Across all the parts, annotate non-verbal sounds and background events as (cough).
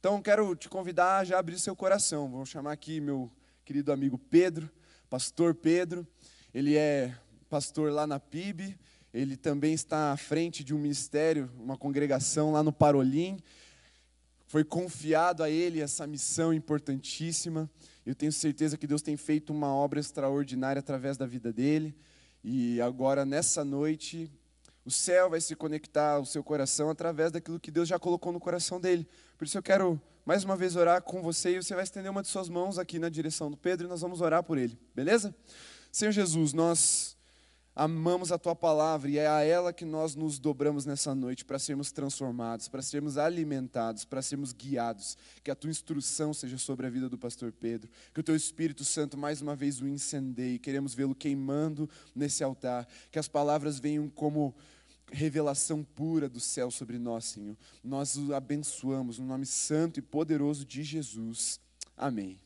Então, quero te convidar a já abrir seu coração. Vou chamar aqui meu querido amigo Pedro, pastor Pedro. Ele é pastor lá na PIB, ele também está à frente de um ministério, uma congregação lá no Parolim. Foi confiado a ele essa missão importantíssima. Eu tenho certeza que Deus tem feito uma obra extraordinária através da vida dele. E agora, nessa noite, o céu vai se conectar ao seu coração através daquilo que Deus já colocou no coração dele. Por isso eu quero mais uma vez orar com você e você vai estender uma de suas mãos aqui na direção do Pedro e nós vamos orar por ele, beleza? Senhor Jesus, nós amamos a tua palavra e é a ela que nós nos dobramos nessa noite para sermos transformados, para sermos alimentados, para sermos guiados. Que a tua instrução seja sobre a vida do pastor Pedro, que o teu Espírito Santo mais uma vez o incendeie. Queremos vê-lo queimando nesse altar, que as palavras venham como revelação pura do céu sobre nós, Senhor. Nós o abençoamos no nome santo e poderoso de Jesus. Amém.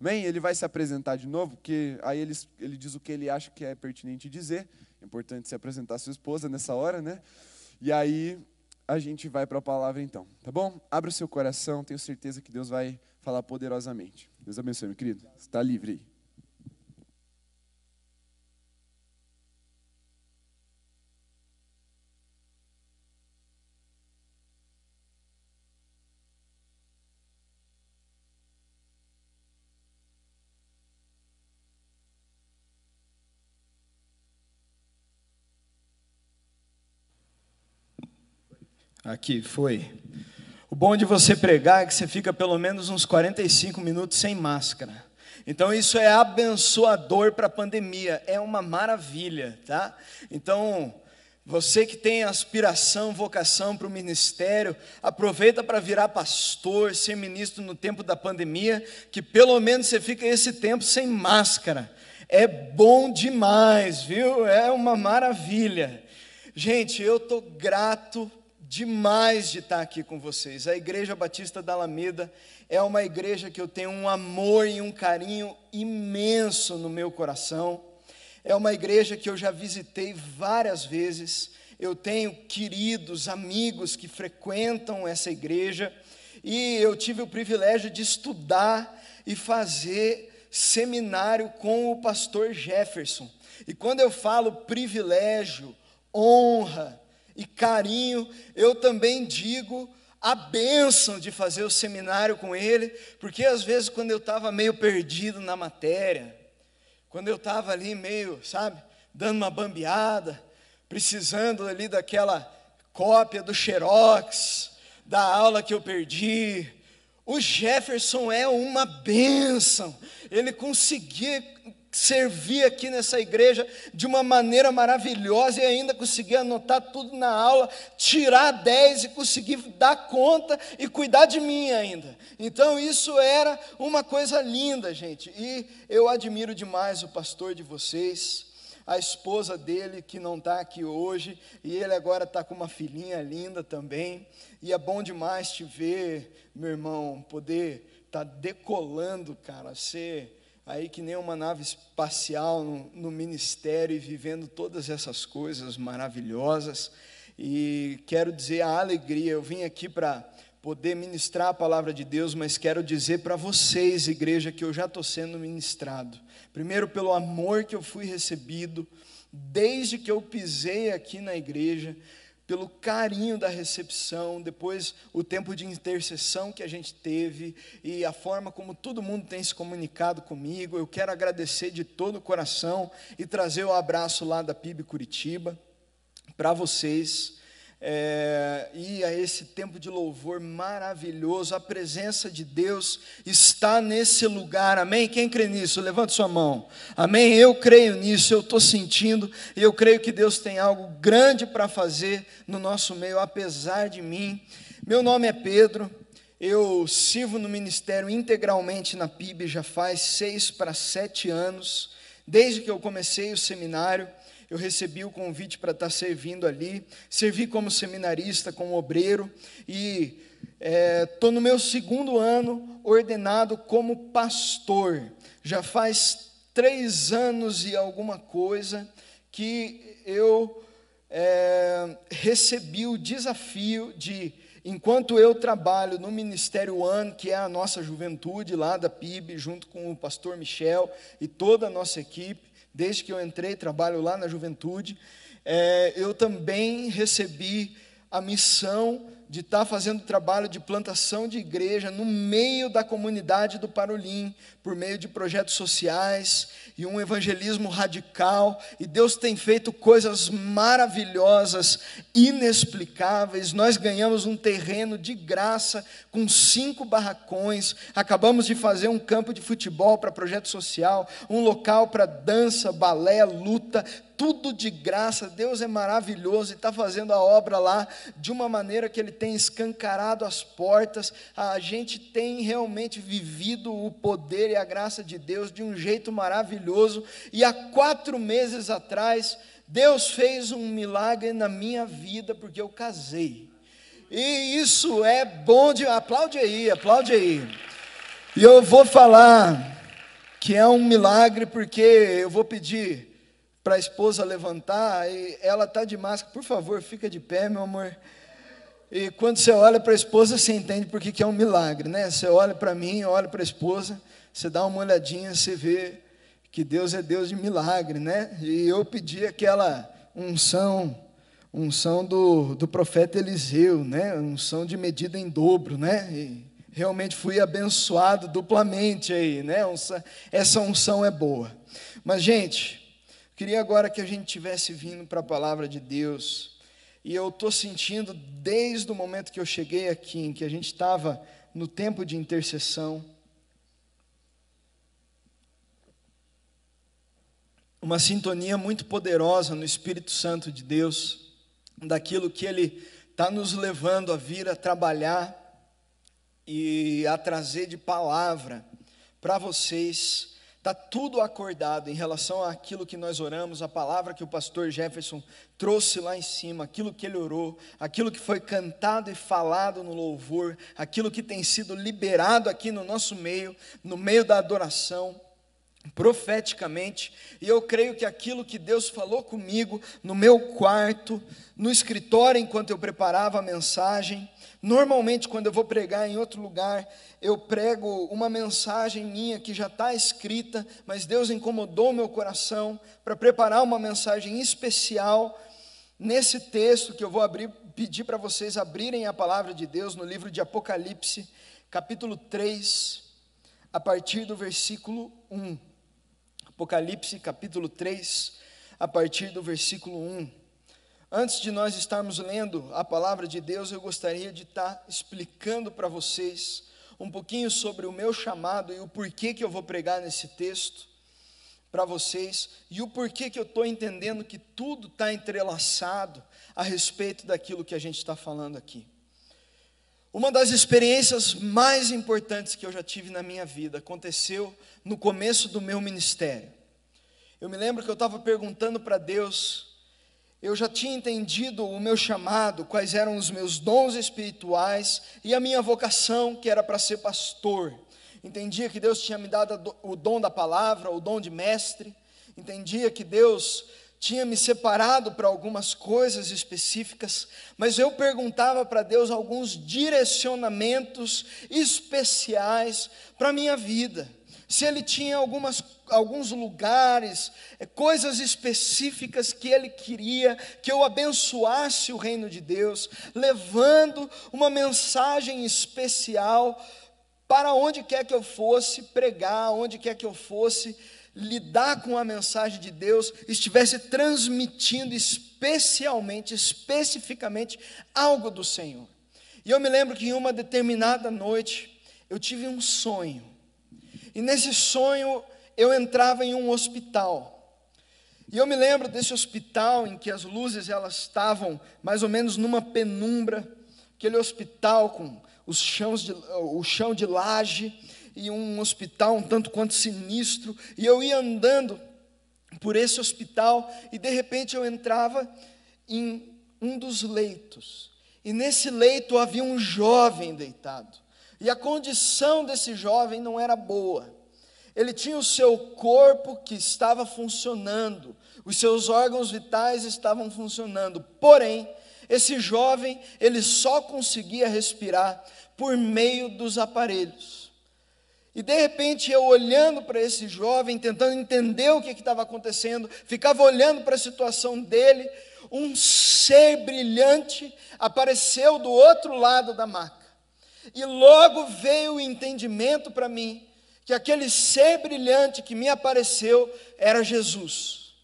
Amém? Ele vai se apresentar de novo, porque aí ele, ele diz o que ele acha que é pertinente dizer. É importante se apresentar a sua esposa nessa hora, né? E aí a gente vai para a palavra então, tá bom? Abra o seu coração, tenho certeza que Deus vai falar poderosamente. Deus abençoe, meu querido. Está livre aí. Aqui, foi. O bom de você pregar é que você fica pelo menos uns 45 minutos sem máscara. Então isso é abençoador para a pandemia, é uma maravilha, tá? Então, você que tem aspiração, vocação para o ministério, aproveita para virar pastor, ser ministro no tempo da pandemia, que pelo menos você fica esse tempo sem máscara. É bom demais, viu? É uma maravilha. Gente, eu estou grato demais de estar aqui com vocês. A Igreja Batista da Alameda é uma igreja que eu tenho um amor e um carinho imenso no meu coração. É uma igreja que eu já visitei várias vezes. Eu tenho queridos, amigos que frequentam essa igreja e eu tive o privilégio de estudar e fazer seminário com o pastor Jefferson. E quando eu falo privilégio, honra, e carinho, eu também digo a bênção de fazer o seminário com ele, porque às vezes quando eu estava meio perdido na matéria, quando eu estava ali meio, sabe, dando uma bambeada, precisando ali daquela cópia do Xerox, da aula que eu perdi, o Jefferson é uma bênção, ele conseguia servir aqui nessa igreja de uma maneira maravilhosa e ainda conseguir anotar tudo na aula, tirar 10 e conseguir dar conta e cuidar de mim ainda. Então isso era uma coisa linda, gente. E eu admiro demais o pastor de vocês, a esposa dele que não está aqui hoje, e ele agora está com uma filhinha linda também. E é bom demais te ver, meu irmão, poder estar tá decolando, cara, ser aí que nem uma nave espacial no, no ministério e vivendo todas essas coisas maravilhosas. E quero dizer a alegria, eu vim aqui para poder ministrar a palavra de Deus, mas quero dizer para vocês, igreja, que eu já estou sendo ministrado. Primeiro, pelo amor que eu fui recebido, desde que eu pisei aqui na igreja, pelo carinho da recepção, depois o tempo de intercessão que a gente teve e a forma como todo mundo tem se comunicado comigo. Eu quero agradecer de todo o coração e trazer o abraço lá da PIB Curitiba para vocês é, e a esse tempo de louvor maravilhoso, a presença de Deus está nesse lugar, amém? Quem crê nisso? Levante sua mão, amém? Eu creio nisso, eu estou sentindo, e eu creio que Deus tem algo grande para fazer no nosso meio, apesar de mim. Meu nome é Pedro, eu sirvo no ministério integralmente na PIB já faz seis para sete anos, desde que eu comecei o seminário eu recebi o convite para estar servindo ali, servi como seminarista, como obreiro, e estou é, no meu segundo ano ordenado como pastor. Já faz três anos e alguma coisa que eu é, recebi o desafio de enquanto eu trabalho no Ministério One, que é a nossa juventude lá da PIB, junto com o pastor Michel e toda a nossa equipe, desde que eu entrei, trabalho lá na juventude, é, eu também recebi a missão de estar tá fazendo trabalho de plantação de igreja no meio da comunidade do Parolim, por meio de projetos sociais e um evangelismo radical. E Deus tem feito coisas maravilhosas, inexplicáveis. Nós ganhamos um terreno de graça com cinco barracões. Acabamos de fazer um campo de futebol para projeto social, um local para dança, balé, luta tudo de graça, Deus é maravilhoso e está fazendo a obra lá de uma maneira que Ele tem escancarado as portas, a gente tem realmente vivido o poder e a graça de Deus de um jeito maravilhoso, e há quatro meses atrás, Deus fez um milagre na minha vida, porque eu casei, e isso é bom de. Aplaude aí, aplaude aí. E eu vou falar que é um milagre, porque eu vou pedir para a esposa levantar, e ela está de máscara, por favor, fica de pé, meu amor. E quando você olha para a esposa, você entende porque que é um milagre, né? Você olha para mim, olha para a esposa, você dá uma olhadinha, você vê que Deus é Deus de milagre, né? E eu pedi aquela unção, unção do, do profeta Eliseu, né? Unção de medida em dobro, né? E realmente fui abençoado duplamente aí, né? Essa unção é boa. Mas, gente, Queria agora que a gente tivesse vindo para a palavra de Deus. E eu estou sentindo, desde o momento que eu cheguei aqui, em que a gente estava no tempo de intercessão, uma sintonia muito poderosa no Espírito Santo de Deus, daquilo que Ele está nos levando a vir a trabalhar e a trazer de palavra para vocês Está tudo acordado em relação àquilo que nós oramos, a palavra que o pastor Jefferson trouxe lá em cima, aquilo que ele orou, aquilo que foi cantado e falado no louvor, aquilo que tem sido liberado aqui no nosso meio, no meio da adoração, profeticamente. E eu creio que aquilo que Deus falou comigo no meu quarto, no escritório, enquanto eu preparava a mensagem, Normalmente, quando eu vou pregar em outro lugar, eu prego uma mensagem minha que já está escrita, mas Deus incomodou meu coração para preparar uma mensagem especial nesse texto que eu vou abrir, pedir para vocês abrirem a palavra de Deus no livro de Apocalipse, capítulo 3, a partir do versículo 1. Apocalipse, capítulo 3, a partir do versículo 1. Antes de nós estarmos lendo a palavra de Deus, eu gostaria de estar explicando para vocês um pouquinho sobre o meu chamado e o porquê que eu vou pregar nesse texto para vocês e o porquê que eu estou entendendo que tudo está entrelaçado a respeito daquilo que a gente está falando aqui. Uma das experiências mais importantes que eu já tive na minha vida aconteceu no começo do meu ministério. Eu me lembro que eu estava perguntando para Deus eu já tinha entendido o meu chamado, quais eram os meus dons espirituais e a minha vocação, que era para ser pastor. Entendia que Deus tinha me dado o dom da palavra, o dom de mestre. Entendia que Deus tinha me separado para algumas coisas específicas, mas eu perguntava para Deus alguns direcionamentos especiais para a minha vida se ele tinha algumas, alguns lugares, é, coisas específicas que ele queria que eu abençoasse o reino de Deus, levando uma mensagem especial para onde quer que eu fosse pregar, onde quer que eu fosse lidar com a mensagem de Deus, estivesse transmitindo especialmente, especificamente algo do Senhor. E eu me lembro que em uma determinada noite eu tive um sonho e nesse sonho eu entrava em um hospital. E eu me lembro desse hospital em que as luzes elas estavam mais ou menos numa penumbra, aquele hospital com os chãos de, o chão de laje e um hospital um tanto quanto sinistro, e eu ia andando por esse hospital e de repente eu entrava em um dos leitos. E nesse leito havia um jovem deitado. E a condição desse jovem não era boa. Ele tinha o seu corpo que estava funcionando, os seus órgãos vitais estavam funcionando, porém, Esse jovem, ele só conseguia respirar por meio dos aparelhos. E de repente eu olhando para esse jovem, tentando entender o que estava acontecendo, ficava olhando para a situação dele, um ser brilhante apareceu do outro lado da maca. E logo veio o entendimento para mim que aquele ser brilhante que me apareceu era Jesus.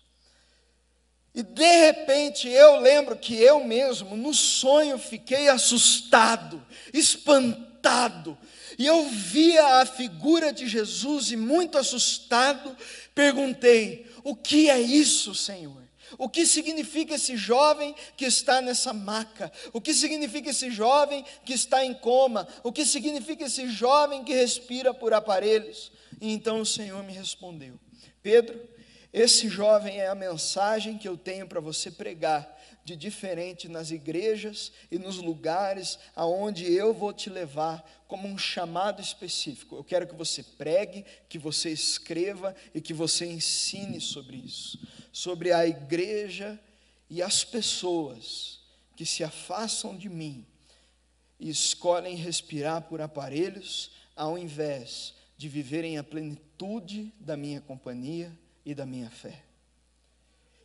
E de repente eu lembro que eu mesmo, no sonho, fiquei assustado, espantado. E eu via a figura de Jesus e, muito assustado, perguntei: O que é isso, Senhor? O que significa esse jovem que está nessa maca? O que significa esse jovem que está em coma? O que significa esse jovem que respira por aparelhos? E então o Senhor me respondeu: Pedro, esse jovem é a mensagem que eu tenho para você pregar de diferente nas igrejas e nos lugares aonde eu vou te levar como um chamado específico. Eu quero que você pregue, que você escreva e que você ensine sobre isso, sobre a igreja e as pessoas que se afastam de mim e escolhem respirar por aparelhos ao invés de viverem a plenitude da minha companhia e da minha fé.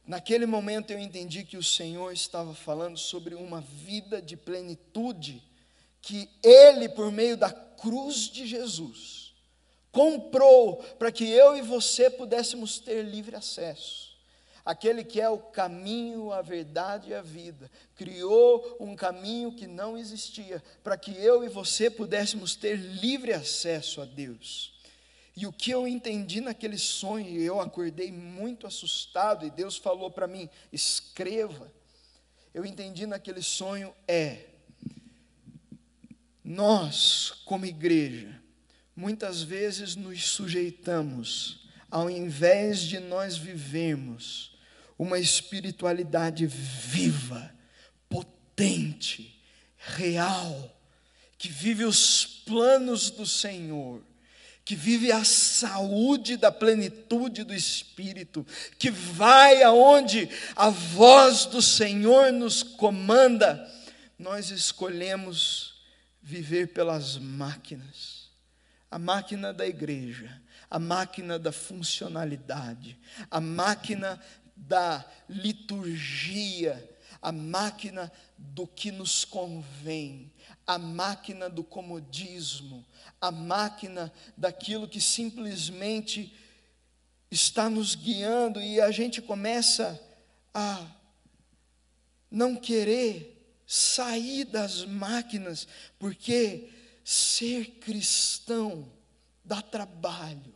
Naquele momento eu entendi que o Senhor estava falando sobre uma vida de plenitude que Ele, por meio da cruz de Jesus, comprou para que eu e você pudéssemos ter livre acesso. Aquele que é o caminho, a verdade e a vida, criou um caminho que não existia, para que eu e você pudéssemos ter livre acesso a Deus. E o que eu entendi naquele sonho, eu acordei muito assustado, e Deus falou para mim: escreva. Eu entendi naquele sonho é: nós, como igreja, muitas vezes nos sujeitamos, ao invés de nós vivermos uma espiritualidade viva, potente, real, que vive os planos do Senhor, que vive a saúde da plenitude do Espírito, que vai aonde a voz do Senhor nos comanda, nós escolhemos viver pelas máquinas. A máquina da igreja, a máquina da funcionalidade, a máquina da liturgia, a máquina do que nos convém, a máquina do comodismo, a máquina daquilo que simplesmente está nos guiando e a gente começa a não querer sair das máquinas, porque ser cristão dá trabalho.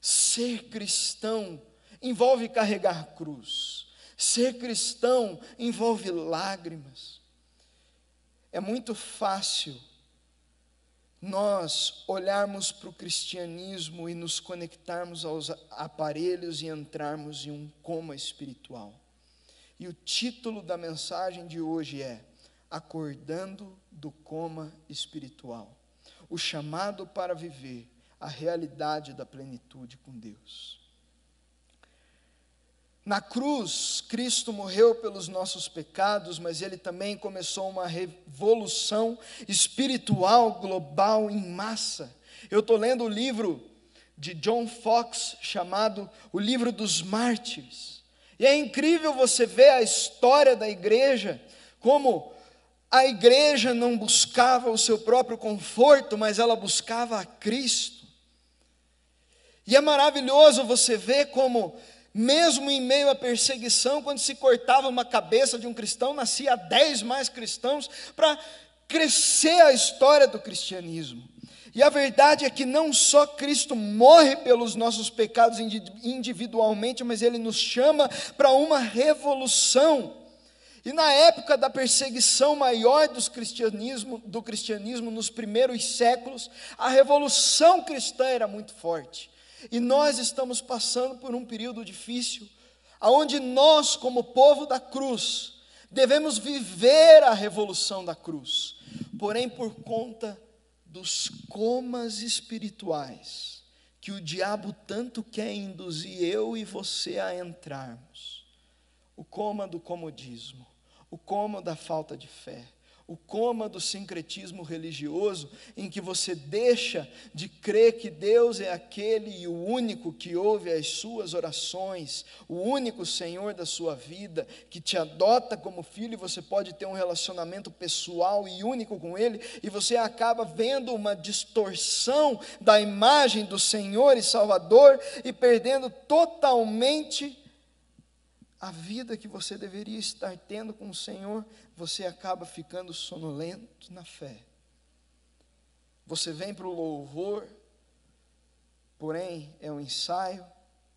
Ser cristão envolve carregar cruz. Ser cristão envolve lágrimas. É muito fácil nós olharmos para o cristianismo e nos conectarmos aos aparelhos e entrarmos em um coma espiritual. E o título da mensagem de hoje é Acordando do Coma Espiritual o chamado para viver a realidade da plenitude com Deus. Na cruz, Cristo morreu pelos nossos pecados, mas ele também começou uma revolução espiritual global em massa. Eu estou lendo o livro de John Fox chamado O Livro dos Mártires. E é incrível você ver a história da igreja, como a igreja não buscava o seu próprio conforto, mas ela buscava a Cristo. E é maravilhoso você ver como mesmo em meio à perseguição, quando se cortava uma cabeça de um cristão, nascia dez mais cristãos para crescer a história do cristianismo. E a verdade é que não só Cristo morre pelos nossos pecados individualmente, mas Ele nos chama para uma revolução. E na época da perseguição maior cristianismo, do cristianismo nos primeiros séculos, a revolução cristã era muito forte. E nós estamos passando por um período difícil, aonde nós, como povo da cruz, devemos viver a revolução da cruz. Porém, por conta dos comas espirituais que o diabo tanto quer induzir eu e você a entrarmos. O coma do comodismo, o coma da falta de fé o coma do sincretismo religioso, em que você deixa de crer que Deus é aquele e o único que ouve as suas orações, o único Senhor da sua vida, que te adota como filho e você pode ter um relacionamento pessoal e único com Ele, e você acaba vendo uma distorção da imagem do Senhor e Salvador e perdendo totalmente a vida que você deveria estar tendo com o Senhor, você acaba ficando sonolento na fé. Você vem para o louvor, porém é um ensaio,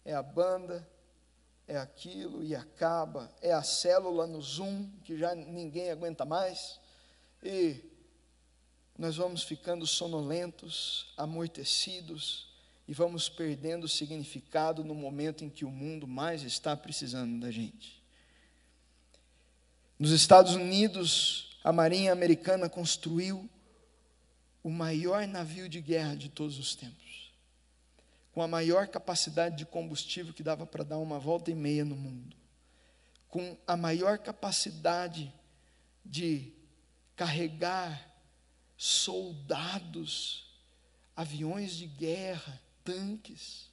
é a banda, é aquilo e acaba, é a célula no Zoom que já ninguém aguenta mais, e nós vamos ficando sonolentos, amortecidos, e vamos perdendo o significado no momento em que o mundo mais está precisando da gente. Nos Estados Unidos, a Marinha Americana construiu o maior navio de guerra de todos os tempos, com a maior capacidade de combustível que dava para dar uma volta e meia no mundo, com a maior capacidade de carregar soldados, aviões de guerra, tanques.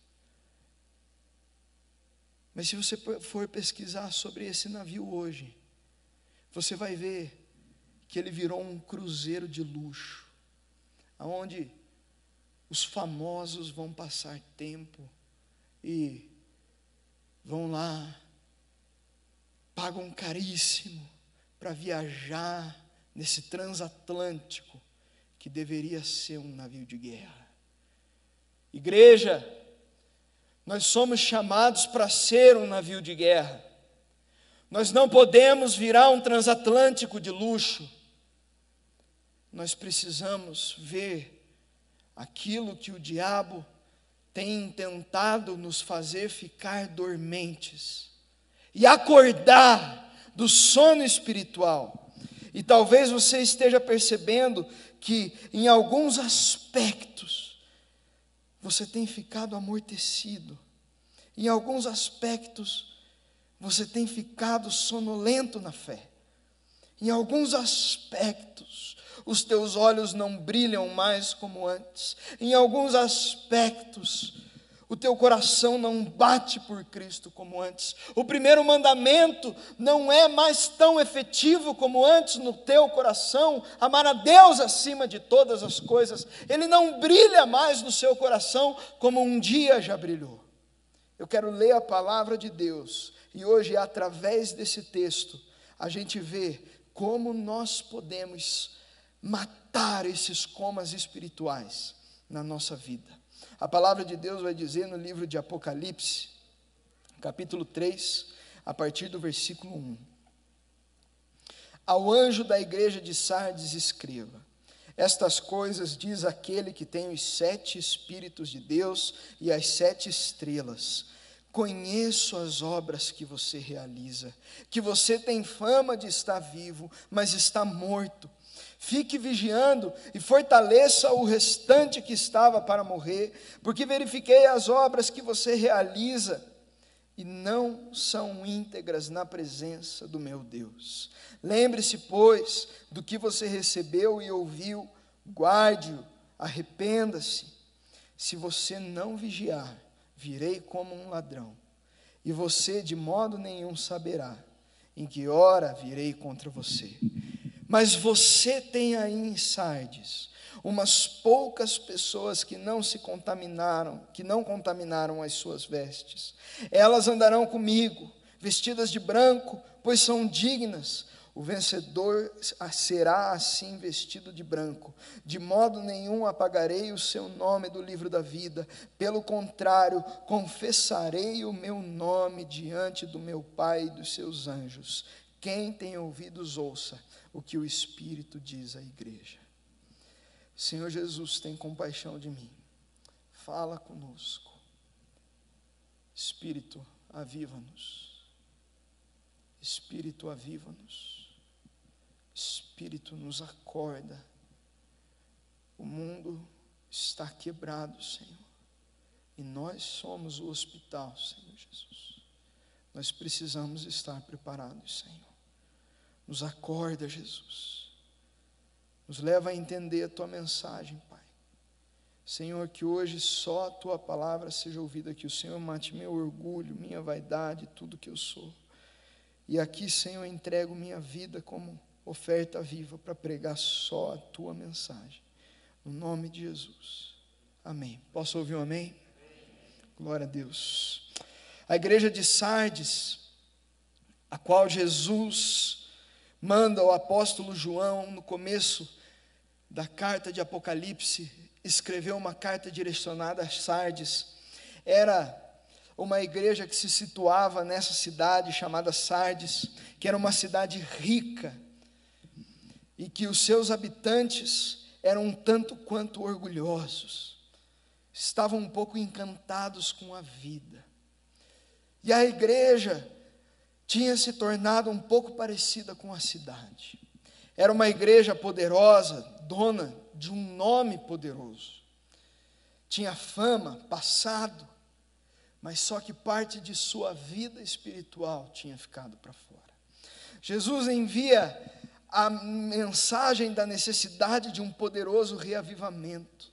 Mas se você for pesquisar sobre esse navio hoje, você vai ver que ele virou um cruzeiro de luxo, aonde os famosos vão passar tempo e vão lá, pagam caríssimo para viajar nesse transatlântico que deveria ser um navio de guerra. Igreja, nós somos chamados para ser um navio de guerra. Nós não podemos virar um transatlântico de luxo. Nós precisamos ver aquilo que o diabo tem tentado nos fazer ficar dormentes e acordar do sono espiritual. E talvez você esteja percebendo que em alguns aspectos você tem ficado amortecido. Em alguns aspectos, você tem ficado sonolento na fé. Em alguns aspectos, os teus olhos não brilham mais como antes. Em alguns aspectos, o teu coração não bate por Cristo como antes. O primeiro mandamento não é mais tão efetivo como antes no teu coração, amar a Deus acima de todas as coisas. Ele não brilha mais no seu coração como um dia já brilhou. Eu quero ler a palavra de Deus e hoje, através desse texto, a gente vê como nós podemos matar esses comas espirituais na nossa vida. A palavra de Deus vai dizer no livro de Apocalipse, capítulo 3, a partir do versículo 1. Ao anjo da igreja de Sardes escreva: Estas coisas diz aquele que tem os sete Espíritos de Deus e as sete estrelas. Conheço as obras que você realiza, que você tem fama de estar vivo, mas está morto. Fique vigiando e fortaleça o restante que estava para morrer, porque verifiquei as obras que você realiza e não são íntegras na presença do meu Deus. Lembre-se, pois, do que você recebeu e ouviu, guarde-o, arrependa-se. Se você não vigiar, virei como um ladrão, e você de modo nenhum saberá em que hora virei contra você. Mas você tem aí Sardes umas poucas pessoas que não se contaminaram, que não contaminaram as suas vestes. Elas andarão comigo, vestidas de branco, pois são dignas. O vencedor será assim vestido de branco. De modo nenhum apagarei o seu nome do livro da vida. Pelo contrário, confessarei o meu nome diante do meu Pai e dos seus anjos. Quem tem ouvidos, ouça o que o Espírito diz à igreja. Senhor Jesus, tem compaixão de mim. Fala conosco. Espírito, aviva-nos. Espírito, aviva-nos. Espírito, nos acorda. O mundo está quebrado, Senhor. E nós somos o hospital, Senhor Jesus. Nós precisamos estar preparados, Senhor. Nos acorda, Jesus. Nos leva a entender a tua mensagem, Pai. Senhor, que hoje só a tua palavra seja ouvida, que o Senhor mate meu orgulho, minha vaidade, tudo que eu sou. E aqui, Senhor, entrego minha vida como oferta viva para pregar só a tua mensagem. No nome de Jesus. Amém. Posso ouvir um amém? amém? Glória a Deus. A igreja de Sardes, a qual Jesus manda o apóstolo João no começo da carta de Apocalipse, escreveu uma carta direcionada a Sardes. Era uma igreja que se situava nessa cidade chamada Sardes, que era uma cidade rica, e que os seus habitantes eram um tanto quanto orgulhosos, estavam um pouco encantados com a vida. E a igreja tinha se tornado um pouco parecida com a cidade. Era uma igreja poderosa, dona de um nome poderoso. Tinha fama, passado, mas só que parte de sua vida espiritual tinha ficado para fora. Jesus envia a mensagem da necessidade de um poderoso reavivamento,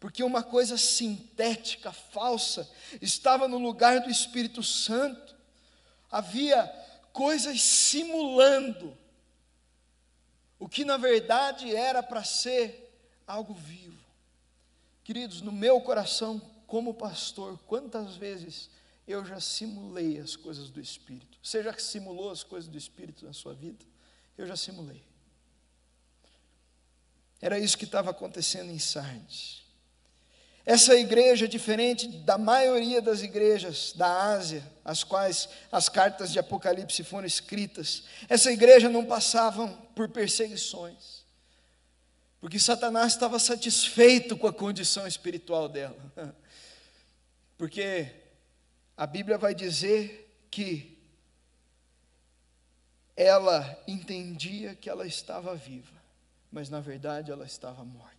porque uma coisa sintética, falsa, estava no lugar do Espírito Santo, havia coisas simulando o que na verdade era para ser algo vivo. Queridos, no meu coração como pastor, quantas vezes eu já simulei as coisas do Espírito? Você já simulou as coisas do Espírito na sua vida? Eu já simulei. Era isso que estava acontecendo em Sardes. Essa igreja, diferente da maioria das igrejas da Ásia, as quais as cartas de Apocalipse foram escritas, essa igreja não passava por perseguições porque Satanás estava satisfeito com a condição espiritual dela. (laughs) Porque a Bíblia vai dizer que ela entendia que ela estava viva, mas na verdade ela estava morta.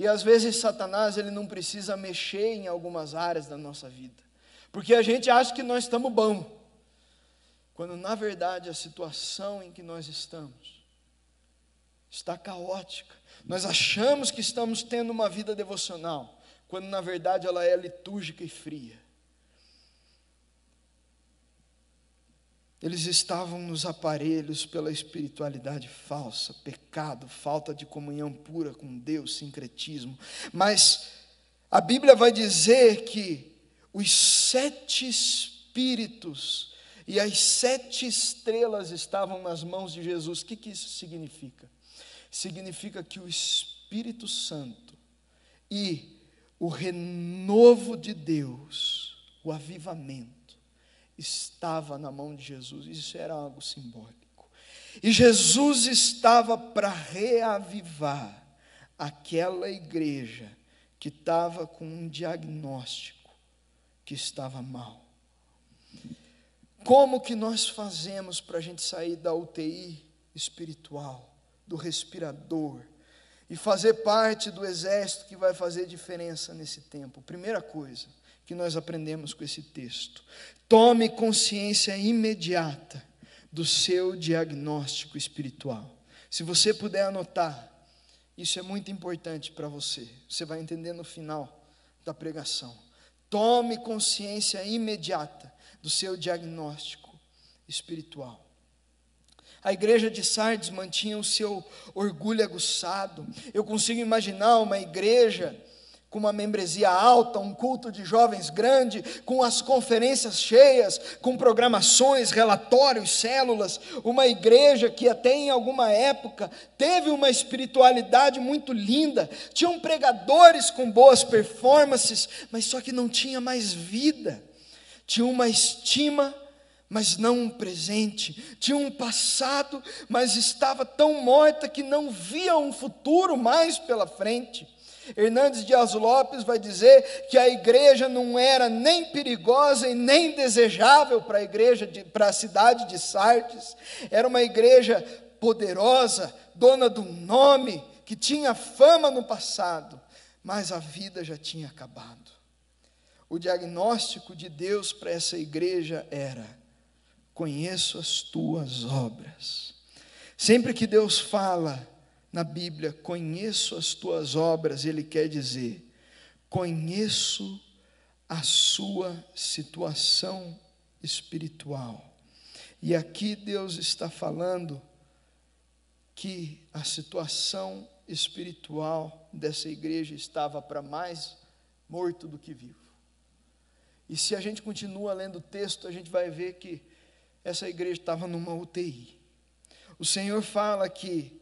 E às vezes Satanás ele não precisa mexer em algumas áreas da nossa vida, porque a gente acha que nós estamos bom, quando na verdade a situação em que nós estamos está caótica. Nós achamos que estamos tendo uma vida devocional, quando na verdade ela é litúrgica e fria. Eles estavam nos aparelhos pela espiritualidade falsa, pecado, falta de comunhão pura com Deus, sincretismo. Mas a Bíblia vai dizer que os sete espíritos e as sete estrelas estavam nas mãos de Jesus. O que, que isso significa? significa que o Espírito Santo e o renovo de Deus, o avivamento, estava na mão de Jesus. Isso era algo simbólico. E Jesus estava para reavivar aquela igreja que estava com um diagnóstico que estava mal. Como que nós fazemos para a gente sair da UTI espiritual? do respirador e fazer parte do exército que vai fazer diferença nesse tempo. Primeira coisa que nós aprendemos com esse texto: tome consciência imediata do seu diagnóstico espiritual. Se você puder anotar, isso é muito importante para você. Você vai entender no final da pregação. Tome consciência imediata do seu diagnóstico espiritual. A igreja de Sardes mantinha o seu orgulho aguçado. Eu consigo imaginar uma igreja com uma membresia alta, um culto de jovens grande, com as conferências cheias, com programações, relatórios, células, uma igreja que até em alguma época teve uma espiritualidade muito linda, tinham pregadores com boas performances, mas só que não tinha mais vida, tinha uma estima mas não um presente. Tinha um passado, mas estava tão morta que não via um futuro mais pela frente. Hernandes Dias Lopes vai dizer que a igreja não era nem perigosa e nem desejável para a igreja, para a cidade de Sardes. Era uma igreja poderosa, dona do nome, que tinha fama no passado, mas a vida já tinha acabado. O diagnóstico de Deus para essa igreja era: conheço as tuas obras. Sempre que Deus fala na Bíblia, conheço as tuas obras, Ele quer dizer, conheço a sua situação espiritual. E aqui Deus está falando que a situação espiritual dessa igreja estava para mais morto do que vivo. E se a gente continua lendo o texto, a gente vai ver que essa igreja estava numa UTI. O Senhor fala que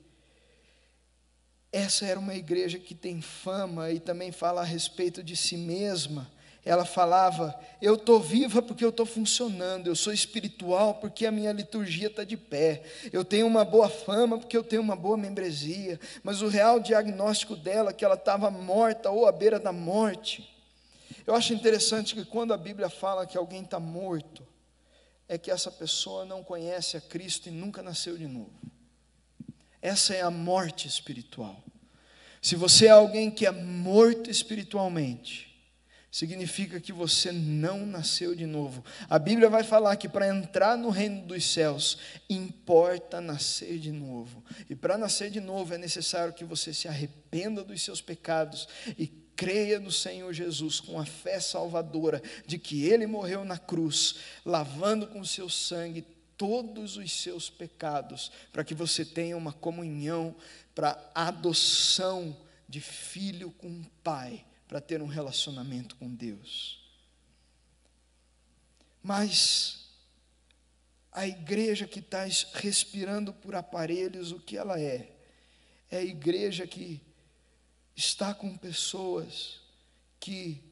essa era uma igreja que tem fama e também fala a respeito de si mesma. Ela falava: Eu estou viva porque eu estou funcionando, eu sou espiritual porque a minha liturgia está de pé, eu tenho uma boa fama porque eu tenho uma boa membresia. Mas o real diagnóstico dela é que ela estava morta ou à beira da morte. Eu acho interessante que quando a Bíblia fala que alguém está morto, é que essa pessoa não conhece a Cristo e nunca nasceu de novo. Essa é a morte espiritual. Se você é alguém que é morto espiritualmente, significa que você não nasceu de novo. A Bíblia vai falar que para entrar no reino dos céus, importa nascer de novo. E para nascer de novo é necessário que você se arrependa dos seus pecados e creia no Senhor Jesus com a fé salvadora de que Ele morreu na cruz, lavando com seu sangue todos os seus pecados, para que você tenha uma comunhão para adoção de filho com pai, para ter um relacionamento com Deus. Mas a igreja que está respirando por aparelhos, o que ela é? É a igreja que está com pessoas que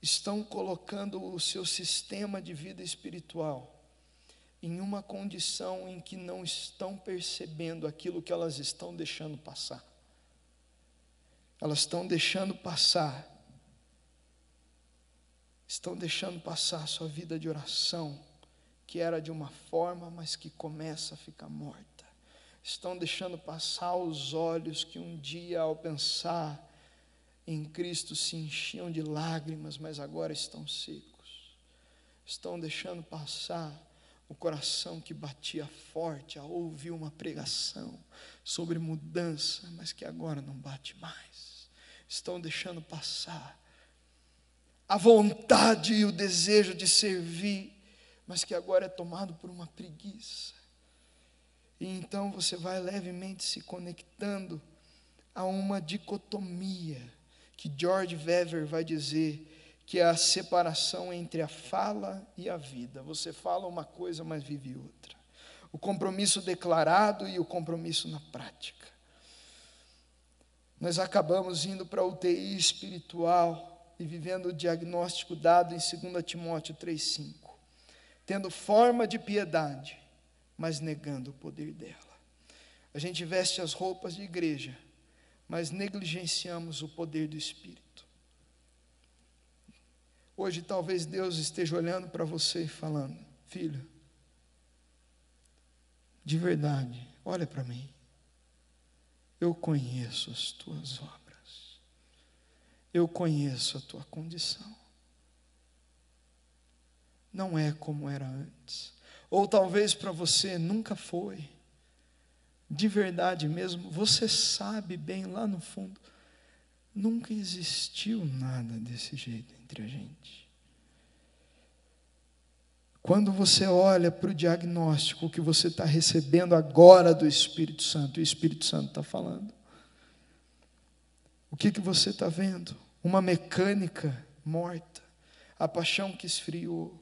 estão colocando o seu sistema de vida espiritual em uma condição em que não estão percebendo aquilo que elas estão deixando passar. Elas estão deixando passar, estão deixando passar a sua vida de oração, que era de uma forma, mas que começa a ficar morta estão deixando passar os olhos que um dia, ao pensar em Cristo, se enchiam de lágrimas, mas agora estão secos. Estão deixando passar o coração que batia forte ao ouvir uma pregação sobre mudança, mas que agora não bate mais. Estão deixando passar a vontade e o desejo de servir, mas que agora é tomado por uma preguiça. E então você vai levemente se conectando a uma dicotomia que George Wever vai dizer que é a separação entre a fala e a vida. Você fala uma coisa, mas vive outra. O compromisso declarado e o compromisso na prática. Nós acabamos indo para a UTI espiritual e vivendo o diagnóstico dado em 2 Timóteo 3,5. Tendo forma de piedade, mas negando o poder dela. A gente veste as roupas de igreja, mas negligenciamos o poder do Espírito. Hoje talvez Deus esteja olhando para você e falando: Filho, de verdade, olha para mim. Eu conheço as tuas obras. Eu conheço a tua condição. Não é como era antes. Ou talvez para você nunca foi. De verdade mesmo, você sabe bem lá no fundo, nunca existiu nada desse jeito entre a gente. Quando você olha para o diagnóstico que você está recebendo agora do Espírito Santo, o Espírito Santo está falando. O que, que você está vendo? Uma mecânica morta, a paixão que esfriou,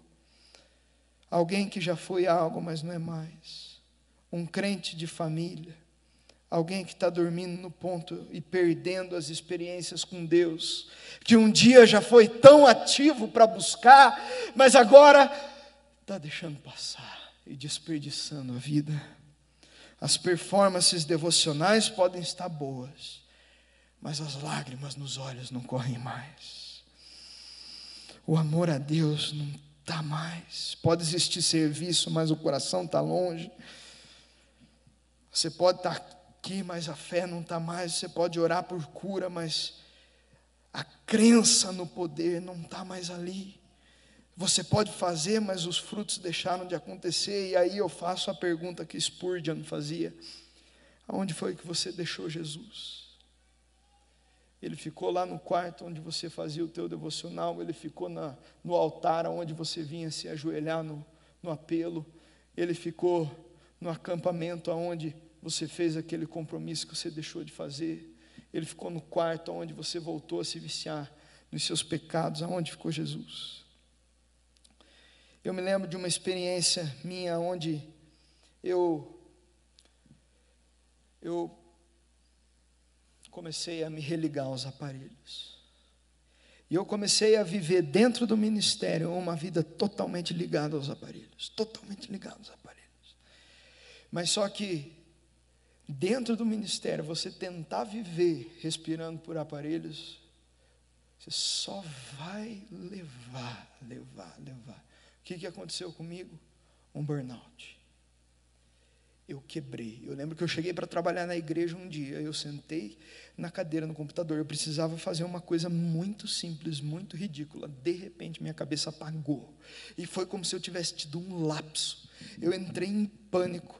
alguém que já foi algo, mas não é mais, um crente de família, alguém que está dormindo no ponto e perdendo as experiências com Deus, que um dia já foi tão ativo para buscar, mas agora está deixando passar e desperdiçando a vida. As performances devocionais podem estar boas, mas as lágrimas nos olhos não correm mais. O amor a Deus não está mais. Pode existir serviço, mas o coração está longe. Você pode estar tá aqui, mas a fé não está mais. Você pode orar por cura, mas a crença no poder não está mais ali. Você pode fazer, mas os frutos deixaram de acontecer. E aí eu faço a pergunta que Spurgeon fazia: Aonde foi que você deixou Jesus? Ele ficou lá no quarto onde você fazia o teu devocional, ele ficou na, no altar onde você vinha se ajoelhar no, no apelo, ele ficou no acampamento onde você fez aquele compromisso que você deixou de fazer, ele ficou no quarto onde você voltou a se viciar nos seus pecados, aonde ficou Jesus? Eu me lembro de uma experiência minha onde eu eu comecei a me religar aos aparelhos. E eu comecei a viver dentro do ministério uma vida totalmente ligada aos aparelhos, totalmente ligada aos aparelhos. Mas só que dentro do ministério, você tentar viver respirando por aparelhos, você só vai levar, levar, levar. O que, que aconteceu comigo? Um burnout eu quebrei. Eu lembro que eu cheguei para trabalhar na igreja um dia, eu sentei na cadeira no computador, eu precisava fazer uma coisa muito simples, muito ridícula. De repente minha cabeça apagou. E foi como se eu tivesse tido um lapso. Eu entrei em pânico.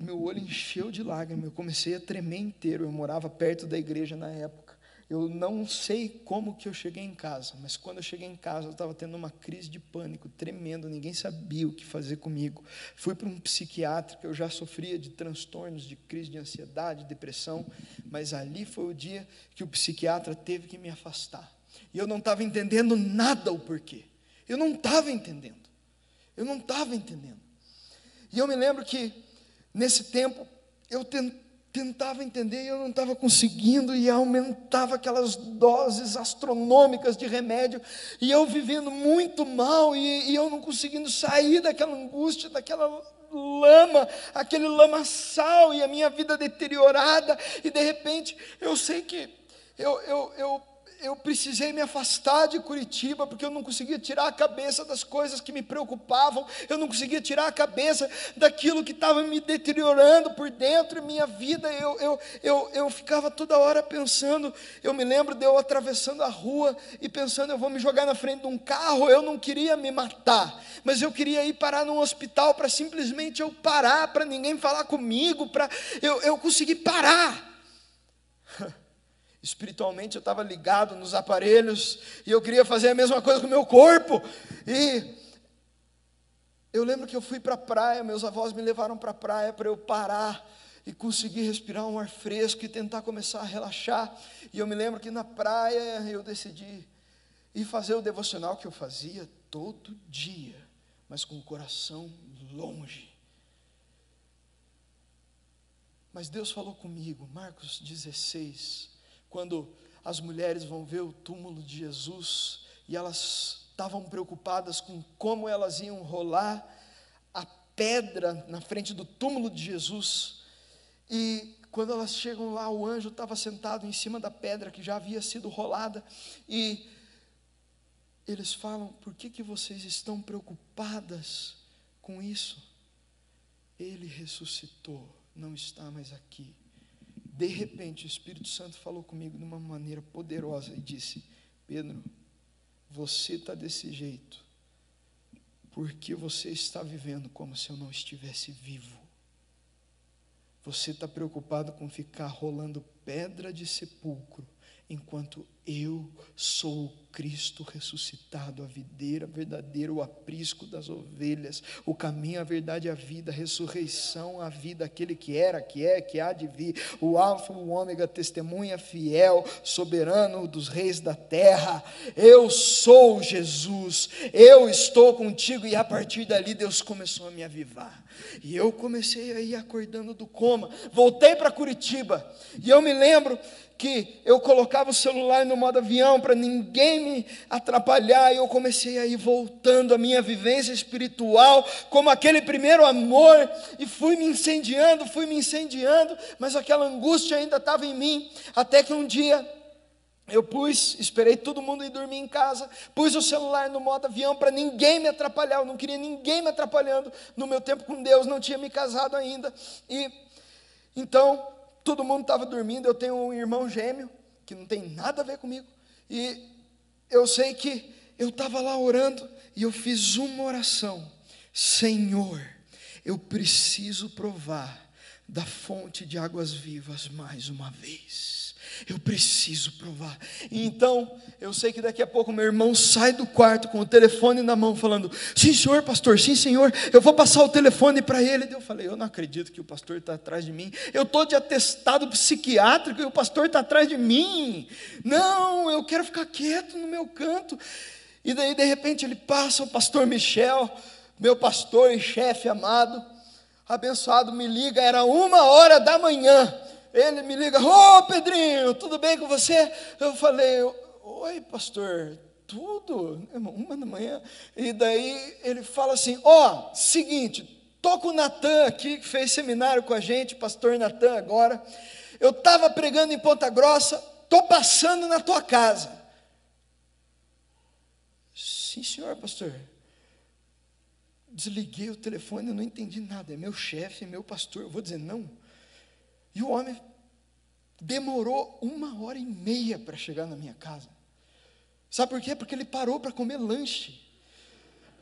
Meu olho encheu de lágrimas, eu comecei a tremer inteiro. Eu morava perto da igreja na época. Eu não sei como que eu cheguei em casa, mas quando eu cheguei em casa, eu estava tendo uma crise de pânico tremendo, ninguém sabia o que fazer comigo. Fui para um psiquiatra, que eu já sofria de transtornos, de crise de ansiedade, depressão, mas ali foi o dia que o psiquiatra teve que me afastar. E eu não estava entendendo nada o porquê. Eu não estava entendendo. Eu não estava entendendo. E eu me lembro que, nesse tempo, eu tentava entender e eu não estava conseguindo, e aumentava aquelas doses astronômicas de remédio, e eu vivendo muito mal, e, e eu não conseguindo sair daquela angústia, daquela lama, aquele lamaçal, e a minha vida deteriorada, e de repente eu sei que eu, eu, eu eu precisei me afastar de Curitiba, porque eu não conseguia tirar a cabeça das coisas que me preocupavam, eu não conseguia tirar a cabeça daquilo que estava me deteriorando por dentro, minha vida, eu, eu, eu, eu ficava toda hora pensando, eu me lembro de eu atravessando a rua e pensando, eu vou me jogar na frente de um carro, eu não queria me matar, mas eu queria ir parar num hospital para simplesmente eu parar, para ninguém falar comigo, para eu, eu conseguir parar. (laughs) Espiritualmente eu estava ligado nos aparelhos e eu queria fazer a mesma coisa com o meu corpo. E eu lembro que eu fui para a praia, meus avós me levaram para a praia para eu parar e conseguir respirar um ar fresco e tentar começar a relaxar. E eu me lembro que na praia eu decidi ir fazer o devocional que eu fazia todo dia, mas com o coração longe. Mas Deus falou comigo, Marcos 16, quando as mulheres vão ver o túmulo de Jesus e elas estavam preocupadas com como elas iam rolar a pedra na frente do túmulo de Jesus. E quando elas chegam lá, o anjo estava sentado em cima da pedra que já havia sido rolada e eles falam: "Por que que vocês estão preocupadas com isso? Ele ressuscitou, não está mais aqui. De repente, o Espírito Santo falou comigo de uma maneira poderosa e disse: Pedro, você está desse jeito, porque você está vivendo como se eu não estivesse vivo. Você está preocupado com ficar rolando pedra de sepulcro, enquanto eu sou o Cristo ressuscitado, a videira verdadeira, o aprisco das ovelhas, o caminho, a verdade a vida, a ressurreição, a vida, aquele que era, que é, que há de vir, o Alfa, o Ômega, testemunha fiel, soberano dos reis da terra. Eu sou Jesus, eu estou contigo, e a partir dali Deus começou a me avivar. E eu comecei a ir acordando do coma, voltei para Curitiba, e eu me lembro que eu colocava o celular no modo avião para ninguém me atrapalhar, e eu comecei a ir voltando a minha vivência espiritual, como aquele primeiro amor, e fui me incendiando, fui me incendiando, mas aquela angústia ainda estava em mim, até que um dia eu pus, esperei todo mundo ir dormir em casa, pus o celular no modo avião para ninguém me atrapalhar, eu não queria ninguém me atrapalhando no meu tempo com Deus, não tinha me casado ainda, e então todo mundo estava dormindo, eu tenho um irmão gêmeo, que não tem nada a ver comigo, e eu sei que eu estava lá orando, e eu fiz uma oração, Senhor, eu preciso provar da fonte de águas vivas mais uma vez. Eu preciso provar. Então, eu sei que daqui a pouco meu irmão sai do quarto com o telefone na mão, falando: Sim, senhor, pastor, sim, senhor, eu vou passar o telefone para ele. Eu falei: Eu não acredito que o pastor está atrás de mim. Eu estou de atestado psiquiátrico e o pastor está atrás de mim. Não, eu quero ficar quieto no meu canto. E daí, de repente, ele passa, o pastor Michel, meu pastor e chefe amado, abençoado, me liga, era uma hora da manhã. Ele me liga, ô oh, Pedrinho, tudo bem com você? Eu falei, oi pastor, tudo? Uma da manhã. E daí ele fala assim: ó, oh, seguinte, tô com o Natan aqui, que fez seminário com a gente, pastor Natan agora. Eu estava pregando em Ponta Grossa, tô passando na tua casa. Sim, senhor, pastor. Desliguei o telefone, eu não entendi nada. É meu chefe, é meu pastor. Eu vou dizer não. E o homem demorou uma hora e meia para chegar na minha casa. Sabe por quê? Porque ele parou para comer lanche.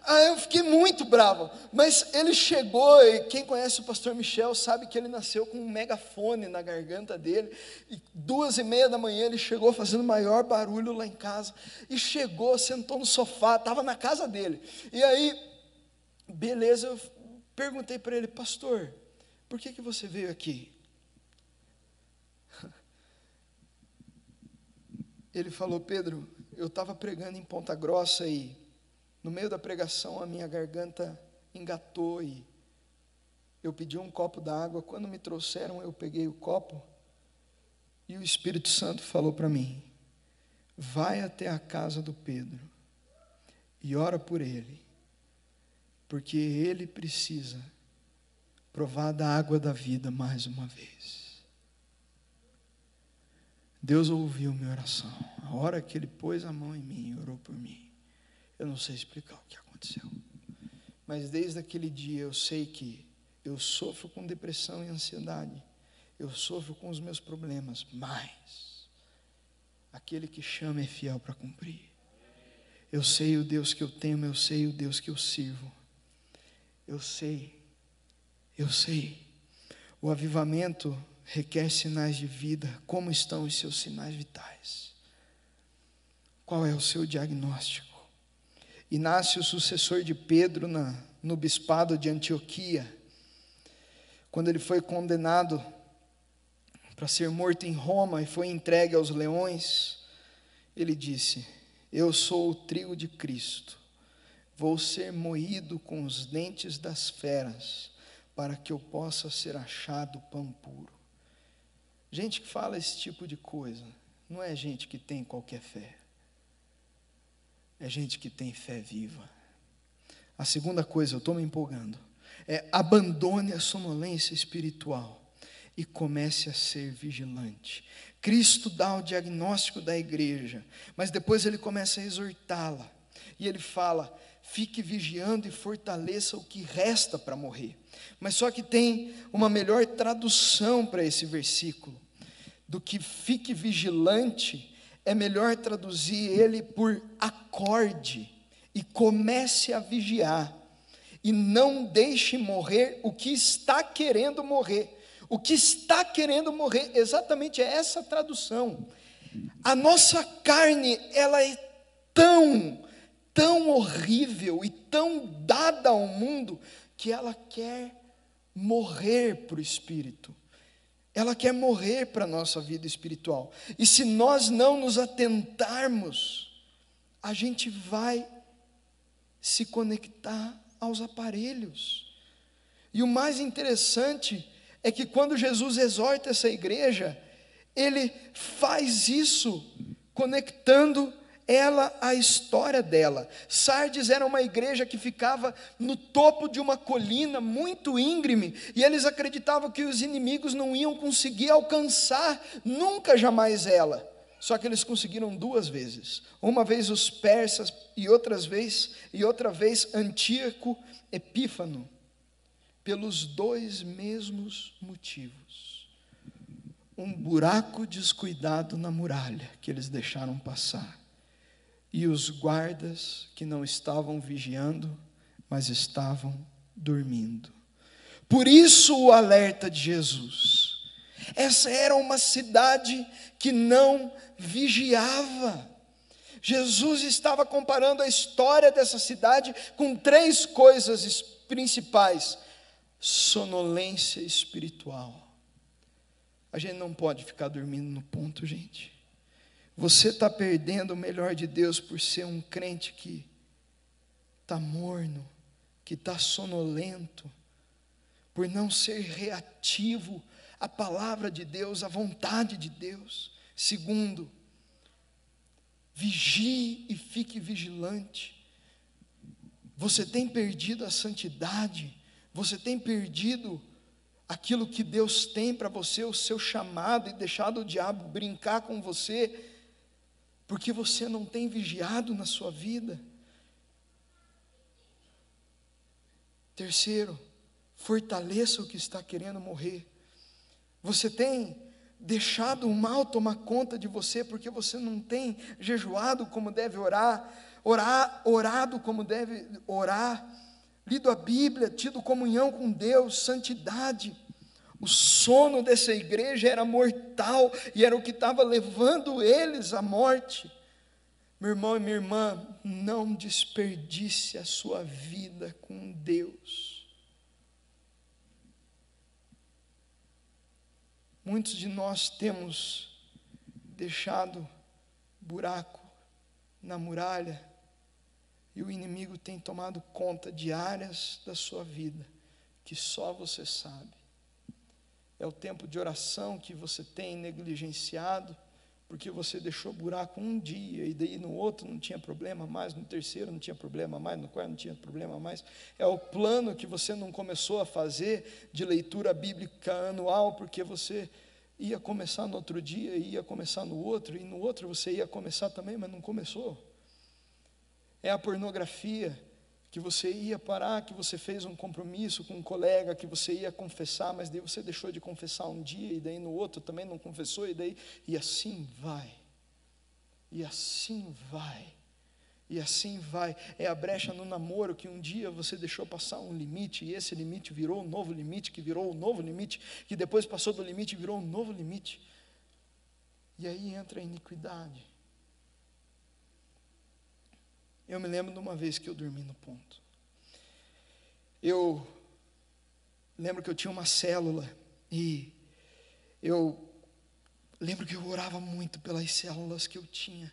Ah, eu fiquei muito bravo. Mas ele chegou, e quem conhece o pastor Michel sabe que ele nasceu com um megafone na garganta dele. E duas e meia da manhã ele chegou fazendo maior barulho lá em casa. E chegou, sentou no sofá, estava na casa dele. E aí, beleza, eu perguntei para ele, pastor, por que, que você veio aqui? Ele falou: Pedro, eu estava pregando em Ponta Grossa e no meio da pregação a minha garganta engatou e eu pedi um copo d'água. Quando me trouxeram, eu peguei o copo e o Espírito Santo falou para mim: Vai até a casa do Pedro e ora por ele, porque ele precisa provar da água da vida mais uma vez. Deus ouviu minha oração. A hora que Ele pôs a mão em mim e orou por mim, eu não sei explicar o que aconteceu. Mas desde aquele dia eu sei que eu sofro com depressão e ansiedade, eu sofro com os meus problemas, mas aquele que chama é fiel para cumprir. Eu sei o Deus que eu tenho, eu sei o Deus que eu sirvo. Eu sei, eu sei. O avivamento requer sinais de vida. Como estão os seus sinais vitais? Qual é o seu diagnóstico? E nasce o sucessor de Pedro na, no bispado de Antioquia. Quando ele foi condenado para ser morto em Roma e foi entregue aos leões, ele disse: Eu sou o trigo de Cristo, vou ser moído com os dentes das feras, para que eu possa ser achado pão puro. Gente que fala esse tipo de coisa não é gente que tem qualquer fé. É gente que tem fé viva. A segunda coisa, eu estou me empolgando, é abandone a sonolência espiritual e comece a ser vigilante. Cristo dá o diagnóstico da igreja, mas depois ele começa a exortá-la. E ele fala: fique vigiando e fortaleça o que resta para morrer. Mas só que tem uma melhor tradução para esse versículo do que fique vigilante, é melhor traduzir ele por acorde e comece a vigiar e não deixe morrer o que está querendo morrer. O que está querendo morrer, exatamente é essa tradução. A nossa carne, ela é tão, tão horrível e tão dada ao mundo que ela quer morrer para o espírito. Ela quer morrer para a nossa vida espiritual. E se nós não nos atentarmos, a gente vai se conectar aos aparelhos. E o mais interessante é que quando Jesus exorta essa igreja, ele faz isso conectando ela a história dela. Sardes era uma igreja que ficava no topo de uma colina muito íngreme, e eles acreditavam que os inimigos não iam conseguir alcançar nunca jamais ela. Só que eles conseguiram duas vezes. Uma vez os persas e outras vezes e outra vez Antíoco Epífano, pelos dois mesmos motivos. Um buraco descuidado na muralha que eles deixaram passar e os guardas que não estavam vigiando, mas estavam dormindo. Por isso o alerta de Jesus. Essa era uma cidade que não vigiava. Jesus estava comparando a história dessa cidade com três coisas principais: sonolência espiritual. A gente não pode ficar dormindo no ponto, gente. Você está perdendo o melhor de Deus por ser um crente que está morno, que está sonolento, por não ser reativo à palavra de Deus, à vontade de Deus. Segundo, vigie e fique vigilante. Você tem perdido a santidade, você tem perdido aquilo que Deus tem para você, o seu chamado, e deixado o diabo brincar com você, porque você não tem vigiado na sua vida. Terceiro, fortaleça o que está querendo morrer. Você tem deixado o mal tomar conta de você porque você não tem jejuado como deve orar, orar, orado como deve orar, lido a Bíblia, tido comunhão com Deus, santidade. O sono dessa igreja era mortal e era o que estava levando eles à morte. Meu irmão e minha irmã, não desperdice a sua vida com Deus. Muitos de nós temos deixado buraco na muralha e o inimigo tem tomado conta de áreas da sua vida que só você sabe é o tempo de oração que você tem negligenciado, porque você deixou buraco um dia, e daí no outro não tinha problema mais, no terceiro não tinha problema mais, no quarto não tinha problema mais. É o plano que você não começou a fazer de leitura bíblica anual, porque você ia começar no outro dia, ia começar no outro, e no outro você ia começar também, mas não começou. É a pornografia que você ia parar, que você fez um compromisso com um colega, que você ia confessar, mas daí você deixou de confessar um dia, e daí no outro também não confessou, e daí, e assim vai, e assim vai, e assim vai. É a brecha no namoro que um dia você deixou passar um limite, e esse limite virou um novo limite, que virou um novo limite, que depois passou do limite e virou um novo limite. E aí entra a iniquidade. Eu me lembro de uma vez que eu dormi no ponto. Eu lembro que eu tinha uma célula e eu lembro que eu orava muito pelas células que eu tinha.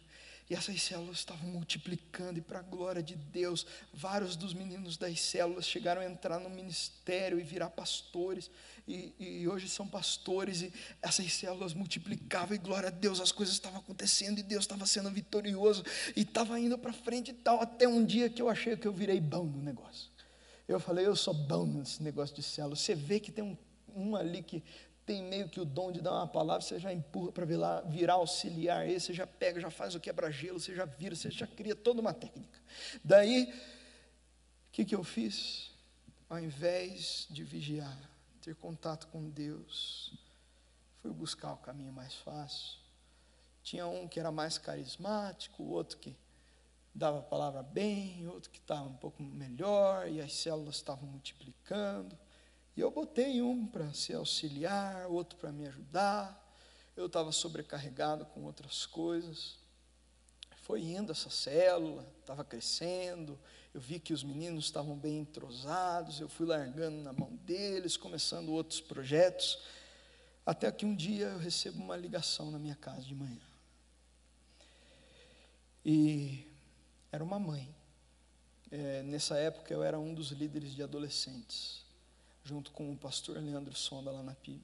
E essas células estavam multiplicando, e para a glória de Deus, vários dos meninos das células chegaram a entrar no ministério e virar pastores, e, e hoje são pastores, e essas células multiplicavam, e glória a Deus, as coisas estavam acontecendo, e Deus estava sendo vitorioso, e estava indo para frente e tal, até um dia que eu achei que eu virei bom no negócio. Eu falei, eu sou bom nesse negócio de célula. Você vê que tem um, um ali que tem meio que o dom de dar uma palavra, você já empurra para virar, virar auxiliar, aí você já pega, já faz o quebra-gelo, você já vira, você já cria toda uma técnica. Daí, o que, que eu fiz? Ao invés de vigiar, ter contato com Deus, fui buscar o caminho mais fácil. Tinha um que era mais carismático, o outro que dava a palavra bem, outro que estava um pouco melhor, e as células estavam multiplicando. E eu botei um para ser auxiliar, outro para me ajudar. Eu estava sobrecarregado com outras coisas. Foi indo essa célula, estava crescendo. Eu vi que os meninos estavam bem entrosados. Eu fui largando na mão deles, começando outros projetos. Até que um dia eu recebo uma ligação na minha casa de manhã. E era uma mãe. É, nessa época eu era um dos líderes de adolescentes junto com o pastor Leandro Sonda lá na PIB.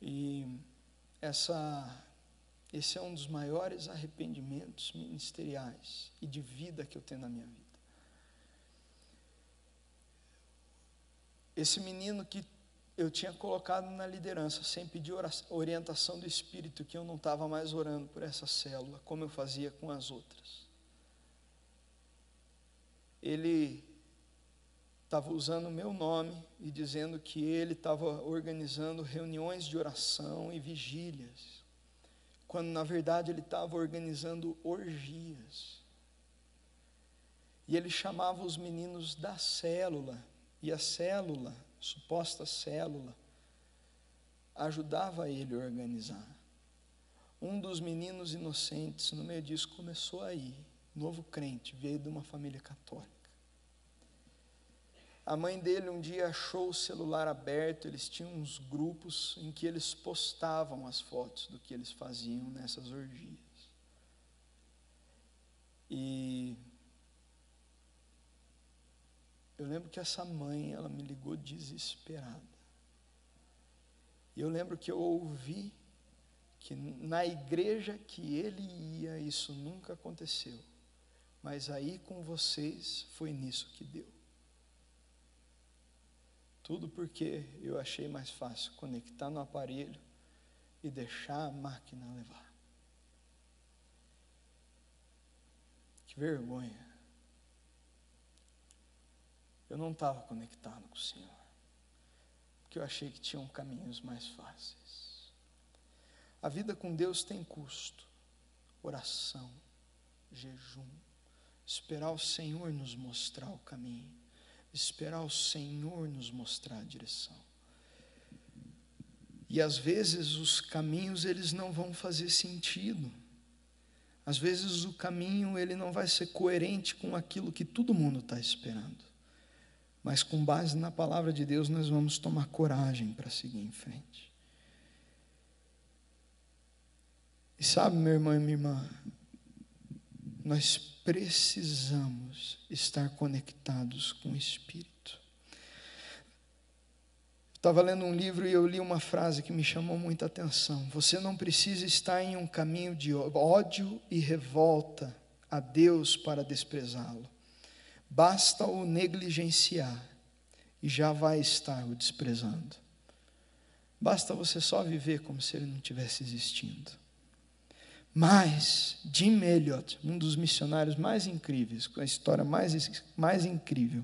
E essa, esse é um dos maiores arrependimentos ministeriais e de vida que eu tenho na minha vida. Esse menino que eu tinha colocado na liderança, sem pedir orientação do Espírito, que eu não estava mais orando por essa célula, como eu fazia com as outras. Ele estava usando o meu nome e dizendo que ele estava organizando reuniões de oração e vigílias, quando na verdade ele estava organizando orgias. E ele chamava os meninos da célula, e a célula suposta célula, ajudava ele a organizar. Um dos meninos inocentes, no meio disso, começou aí, novo crente, veio de uma família católica. A mãe dele um dia achou o celular aberto, eles tinham uns grupos em que eles postavam as fotos do que eles faziam nessas orgias. E eu lembro que essa mãe, ela me ligou desesperada. E eu lembro que eu ouvi que na igreja que ele ia, isso nunca aconteceu. Mas aí com vocês foi nisso que deu. Tudo porque eu achei mais fácil conectar no aparelho e deixar a máquina levar. Que vergonha. Eu não estava conectado com o Senhor, porque eu achei que tinham caminhos mais fáceis. A vida com Deus tem custo, oração, jejum, esperar o Senhor nos mostrar o caminho, esperar o Senhor nos mostrar a direção. E às vezes os caminhos eles não vão fazer sentido. Às vezes o caminho ele não vai ser coerente com aquilo que todo mundo está esperando. Mas com base na palavra de Deus nós vamos tomar coragem para seguir em frente. E sabe, meu irmão e minha irmã, nós precisamos estar conectados com o Espírito. Estava lendo um livro e eu li uma frase que me chamou muita atenção. Você não precisa estar em um caminho de ódio e revolta a Deus para desprezá-lo. Basta o negligenciar e já vai estar o desprezando. Basta você só viver como se ele não tivesse existindo. Mas Jim Elliot, um dos missionários mais incríveis, com a história mais, mais incrível,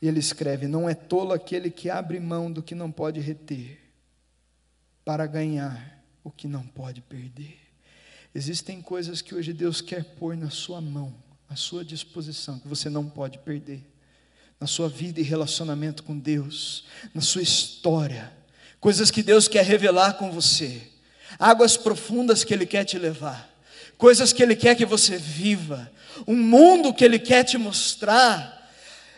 ele escreve: Não é tolo aquele que abre mão do que não pode reter, para ganhar o que não pode perder. Existem coisas que hoje Deus quer pôr na sua mão, à sua disposição, que você não pode perder, na sua vida e relacionamento com Deus, na sua história, coisas que Deus quer revelar com você, águas profundas que Ele quer te levar, coisas que Ele quer que você viva, um mundo que Ele quer te mostrar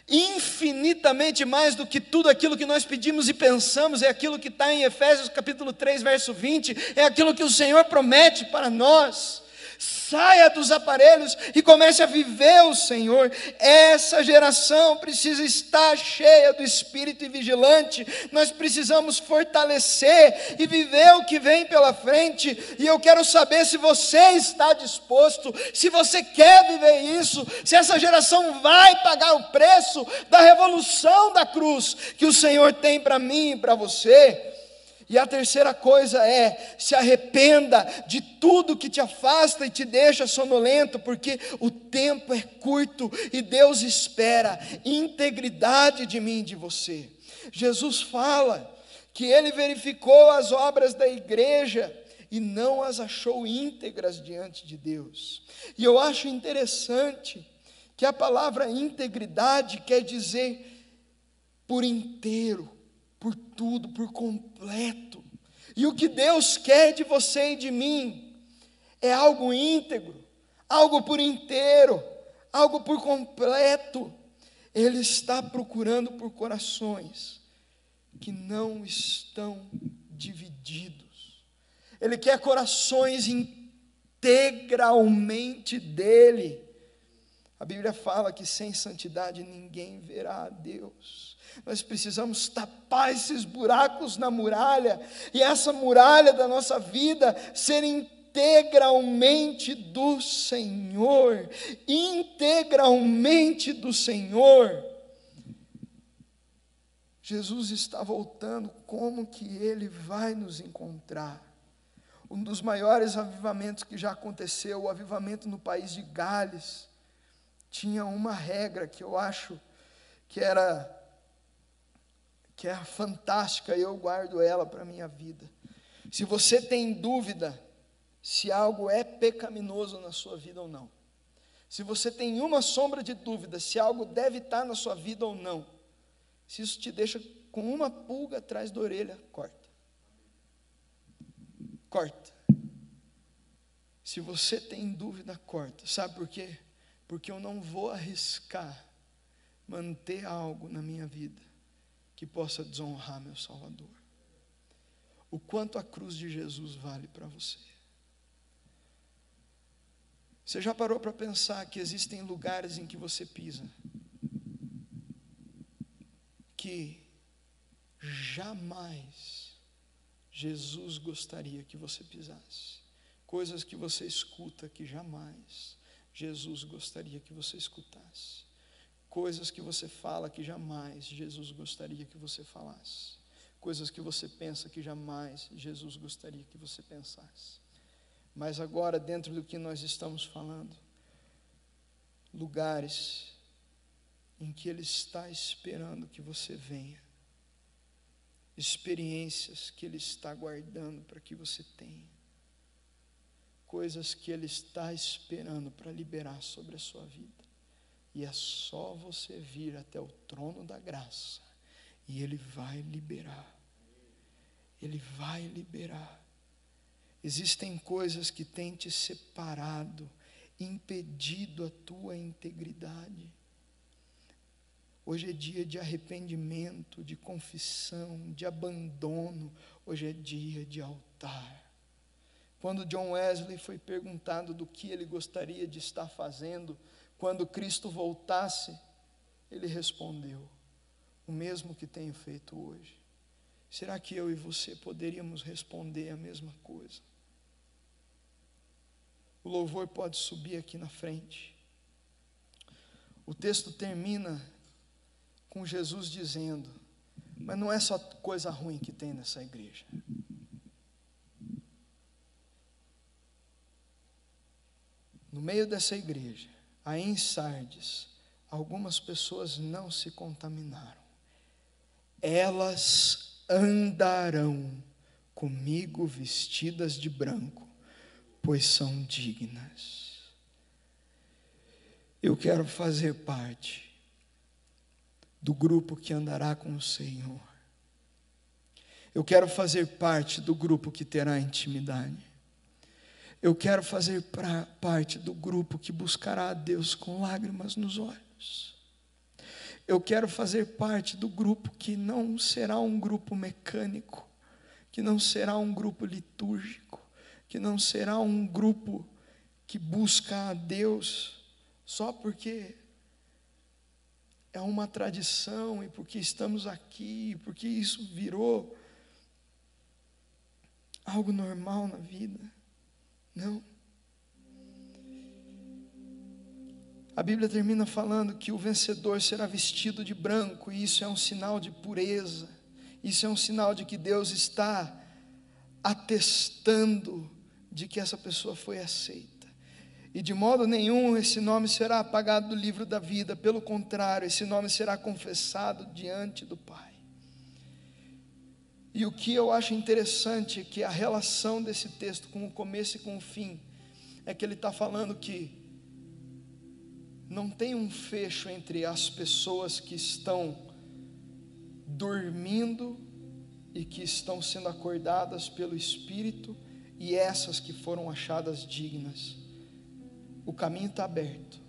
infinitamente mais do que tudo aquilo que nós pedimos e pensamos, é aquilo que está em Efésios capítulo 3, verso 20, é aquilo que o Senhor promete para nós saia dos aparelhos e comece a viver o Senhor. Essa geração precisa estar cheia do espírito e vigilante. Nós precisamos fortalecer e viver o que vem pela frente. E eu quero saber se você está disposto, se você quer viver isso, se essa geração vai pagar o preço da revolução da cruz que o Senhor tem para mim e para você. E a terceira coisa é: se arrependa de tudo que te afasta e te deixa sonolento, porque o tempo é curto e Deus espera integridade de mim e de você. Jesus fala que ele verificou as obras da igreja e não as achou íntegras diante de Deus. E eu acho interessante que a palavra integridade quer dizer por inteiro por tudo, por completo. E o que Deus quer de você e de mim é algo íntegro, algo por inteiro, algo por completo. Ele está procurando por corações que não estão divididos. Ele quer corações integralmente dele. A Bíblia fala que sem santidade ninguém verá a Deus. Nós precisamos tapar esses buracos na muralha, e essa muralha da nossa vida ser integralmente do Senhor integralmente do Senhor. Jesus está voltando, como que ele vai nos encontrar? Um dos maiores avivamentos que já aconteceu, o avivamento no país de Gales, tinha uma regra que eu acho que era que é fantástica e eu guardo ela para a minha vida. Se você tem dúvida se algo é pecaminoso na sua vida ou não, se você tem uma sombra de dúvida se algo deve estar na sua vida ou não, Se isso te deixa com uma pulga atrás da orelha, corta. Corta. Se você tem dúvida, corta. Sabe por quê? Porque eu não vou arriscar manter algo na minha vida que possa desonrar meu Salvador. O quanto a cruz de Jesus vale para você. Você já parou para pensar que existem lugares em que você pisa que jamais Jesus gostaria que você pisasse? Coisas que você escuta que jamais Jesus gostaria que você escutasse. Coisas que você fala que jamais Jesus gostaria que você falasse. Coisas que você pensa que jamais Jesus gostaria que você pensasse. Mas agora, dentro do que nós estamos falando, lugares em que Ele está esperando que você venha, experiências que Ele está guardando para que você tenha, coisas que Ele está esperando para liberar sobre a sua vida, e é só você vir até o trono da graça, e Ele vai liberar, Ele vai liberar. Existem coisas que têm te separado, impedido a tua integridade. Hoje é dia de arrependimento, de confissão, de abandono. Hoje é dia de altar. Quando John Wesley foi perguntado do que ele gostaria de estar fazendo quando Cristo voltasse, ele respondeu: O mesmo que tenho feito hoje. Será que eu e você poderíamos responder a mesma coisa? O louvor pode subir aqui na frente. O texto termina com Jesus dizendo: Mas não é só coisa ruim que tem nessa igreja. No meio dessa igreja, aí em Sardes, algumas pessoas não se contaminaram. Elas andarão comigo vestidas de branco, pois são dignas. Eu quero fazer parte do grupo que andará com o Senhor. Eu quero fazer parte do grupo que terá intimidade. Eu quero fazer pra, parte do grupo que buscará a Deus com lágrimas nos olhos. Eu quero fazer parte do grupo que não será um grupo mecânico, que não será um grupo litúrgico, que não será um grupo que busca a Deus só porque é uma tradição e porque estamos aqui, porque isso virou algo normal na vida. Não. A Bíblia termina falando que o vencedor será vestido de branco, e isso é um sinal de pureza, isso é um sinal de que Deus está atestando de que essa pessoa foi aceita. E de modo nenhum esse nome será apagado do livro da vida, pelo contrário, esse nome será confessado diante do Pai. E o que eu acho interessante é que a relação desse texto com o começo e com o fim é que ele está falando que não tem um fecho entre as pessoas que estão dormindo e que estão sendo acordadas pelo Espírito e essas que foram achadas dignas. O caminho está aberto.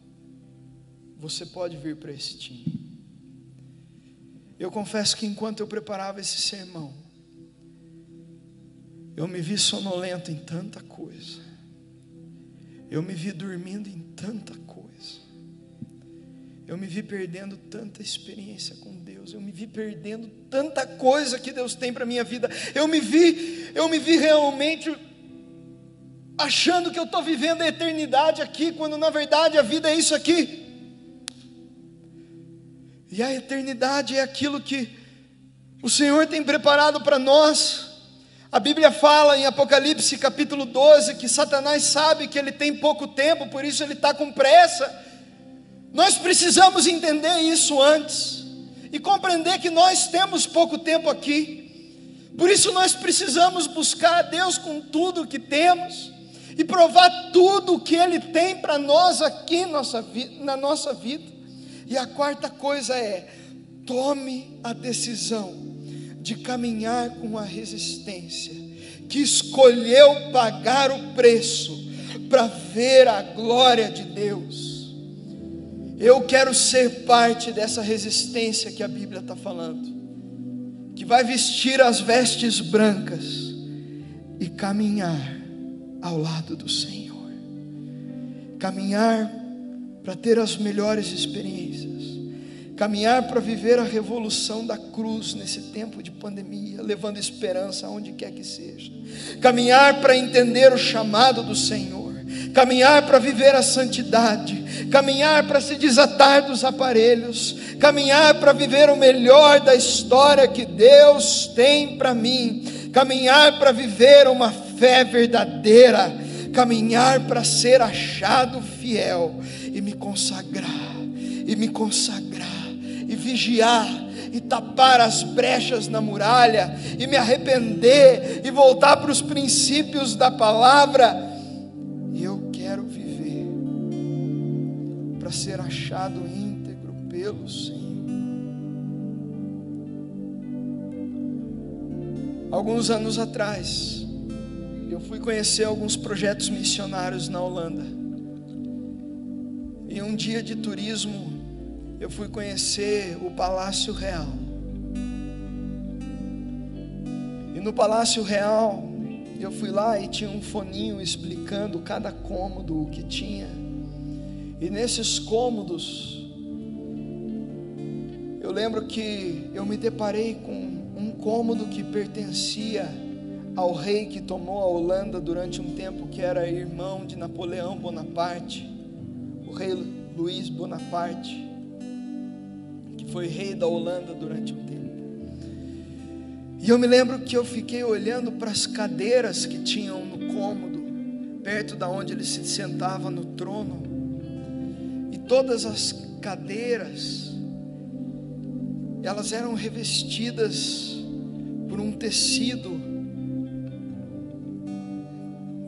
Você pode vir para esse time. Eu confesso que enquanto eu preparava esse sermão, eu me vi sonolento em tanta coisa. Eu me vi dormindo em tanta coisa. Eu me vi perdendo tanta experiência com Deus, eu me vi perdendo tanta coisa que Deus tem para minha vida. Eu me vi, eu me vi realmente achando que eu estou vivendo a eternidade aqui, quando na verdade a vida é isso aqui. E a eternidade é aquilo que o Senhor tem preparado para nós. A Bíblia fala em Apocalipse capítulo 12 que Satanás sabe que ele tem pouco tempo, por isso ele está com pressa nós precisamos entender isso antes e compreender que nós temos pouco tempo aqui. Por isso nós precisamos buscar a Deus com tudo o que temos e provar tudo o que Ele tem para nós aqui nossa, na nossa vida. E a quarta coisa é tome a decisão de caminhar com a resistência, que escolheu pagar o preço para ver a glória de Deus. Eu quero ser parte dessa resistência que a Bíblia está falando, que vai vestir as vestes brancas e caminhar ao lado do Senhor, caminhar para ter as melhores experiências, caminhar para viver a revolução da cruz nesse tempo de pandemia, levando esperança aonde quer que seja, caminhar para entender o chamado do Senhor, caminhar para viver a santidade, caminhar para se desatar dos aparelhos, caminhar para viver o melhor da história que Deus tem para mim, caminhar para viver uma fé verdadeira, caminhar para ser achado fiel e me consagrar, e me consagrar, e vigiar, e tapar as brechas na muralha, e me arrepender, e voltar para os princípios da palavra. Eu quero viver para ser achado íntegro pelo Senhor. Alguns anos atrás, eu fui conhecer alguns projetos missionários na Holanda. Em um dia de turismo, eu fui conhecer o Palácio Real. E no Palácio Real, eu fui lá e tinha um foninho explicando cada cômodo o que tinha. E nesses cômodos, eu lembro que eu me deparei com um cômodo que pertencia ao rei que tomou a Holanda durante um tempo, que era irmão de Napoleão Bonaparte o rei Luís Bonaparte, foi rei da Holanda durante um tempo. E eu me lembro que eu fiquei olhando para as cadeiras que tinham no cômodo, perto da onde ele se sentava no trono. E todas as cadeiras elas eram revestidas por um tecido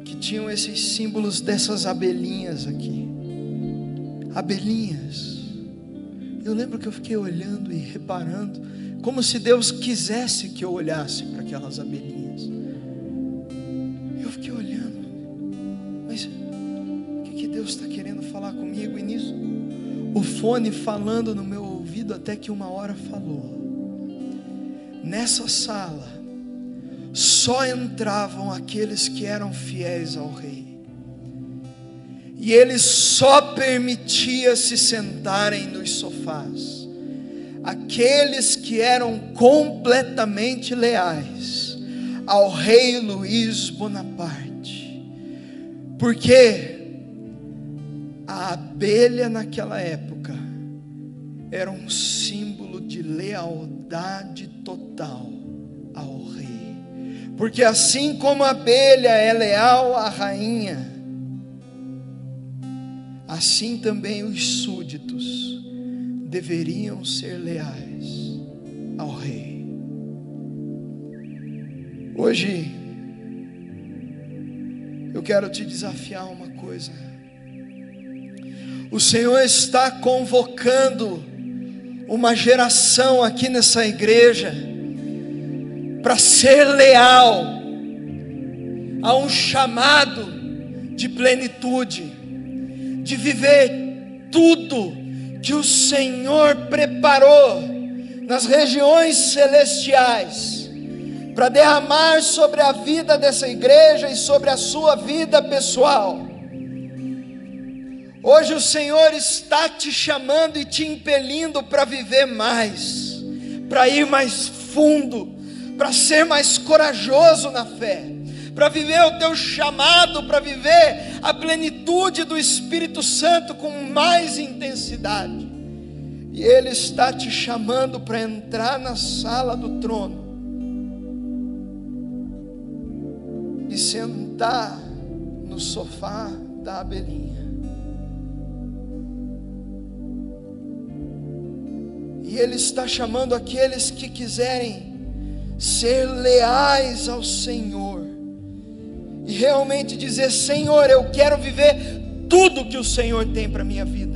que tinham esses símbolos dessas abelhinhas aqui abelhinhas. Eu lembro que eu fiquei olhando e reparando, como se Deus quisesse que eu olhasse para aquelas abelhinhas. Eu fiquei olhando, mas o que, que Deus está querendo falar comigo? E nisso, o fone falando no meu ouvido, até que uma hora falou. Nessa sala, só entravam aqueles que eram fiéis ao Rei e ele só permitia se sentarem nos sofás. Aqueles que eram completamente leais ao rei Luiz Bonaparte, porque a abelha naquela época era um símbolo de lealdade total ao rei, porque assim como a abelha é leal à rainha, assim também os súditos deveriam ser leais ao rei. Hoje, eu quero te desafiar uma coisa. O Senhor está convocando uma geração aqui nessa igreja para ser leal a um chamado de plenitude de viver tudo que o Senhor preparou nas regiões celestiais para derramar sobre a vida dessa igreja e sobre a sua vida pessoal. Hoje o Senhor está te chamando e te impelindo para viver mais, para ir mais fundo, para ser mais corajoso na fé para viver o teu chamado, para viver a plenitude do Espírito Santo com mais intensidade. E Ele está te chamando para entrar na sala do trono e sentar no sofá da abelhinha. E Ele está chamando aqueles que quiserem ser leais ao Senhor realmente dizer: Senhor, eu quero viver tudo que o Senhor tem para minha vida.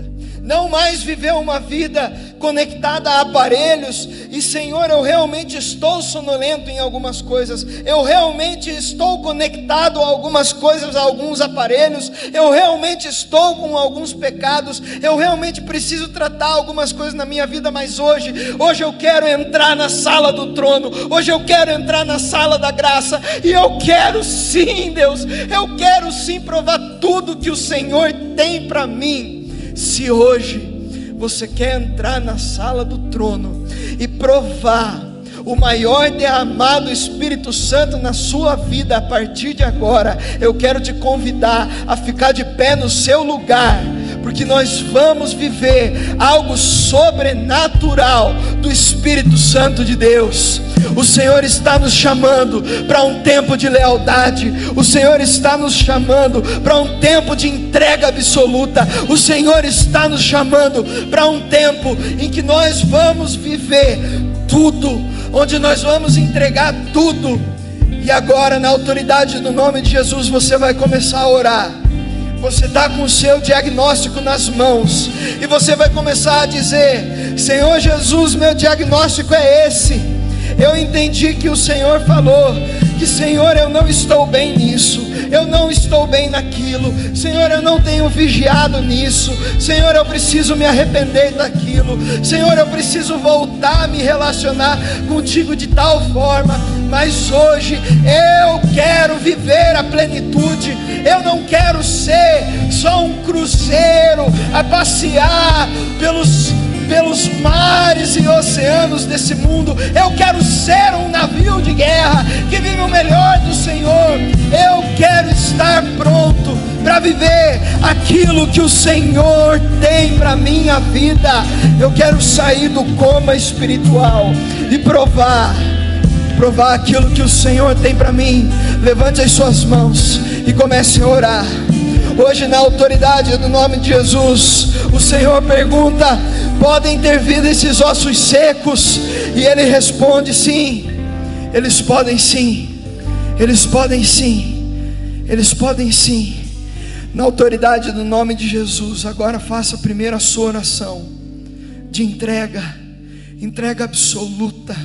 Não mais viver uma vida conectada a aparelhos, e Senhor, eu realmente estou sonolento em algumas coisas, eu realmente estou conectado a algumas coisas, a alguns aparelhos, eu realmente estou com alguns pecados, eu realmente preciso tratar algumas coisas na minha vida, mas hoje, hoje eu quero entrar na sala do trono, hoje eu quero entrar na sala da graça, e eu quero sim, Deus, eu quero sim provar tudo que o Senhor tem para mim. Se hoje você quer entrar na sala do trono e provar o maior derramado Espírito Santo na sua vida a partir de agora, eu quero te convidar a ficar de pé no seu lugar porque nós vamos viver algo sobrenatural do Espírito Santo de Deus. O Senhor está nos chamando para um tempo de lealdade, o Senhor está nos chamando para um tempo de entrega absoluta, o Senhor está nos chamando para um tempo em que nós vamos viver tudo, onde nós vamos entregar tudo. E agora, na autoridade do nome de Jesus, você vai começar a orar você está com o seu diagnóstico nas mãos e você vai começar a dizer: Senhor Jesus, meu diagnóstico é esse. Eu entendi que o Senhor falou que Senhor, eu não estou bem nisso, eu não estou bem naquilo, Senhor, eu não tenho vigiado nisso, Senhor, eu preciso me arrepender daquilo, Senhor, eu preciso voltar a me relacionar contigo de tal forma, mas hoje eu quero viver a plenitude, eu não quero ser só um cruzeiro a passear pelos pelos mares e oceanos desse mundo. Eu quero ser um navio de guerra que vive o melhor do Senhor. Eu quero estar pronto para viver aquilo que o Senhor tem para minha vida. Eu quero sair do coma espiritual e provar provar aquilo que o Senhor tem para mim. Levante as suas mãos e comece a orar. Hoje, na autoridade do nome de Jesus, o Senhor pergunta: podem ter vida esses ossos secos? E Ele responde: sim, eles podem sim, eles podem sim, eles podem sim. Na autoridade do nome de Jesus, agora faça primeiro a sua oração de entrega, entrega absoluta.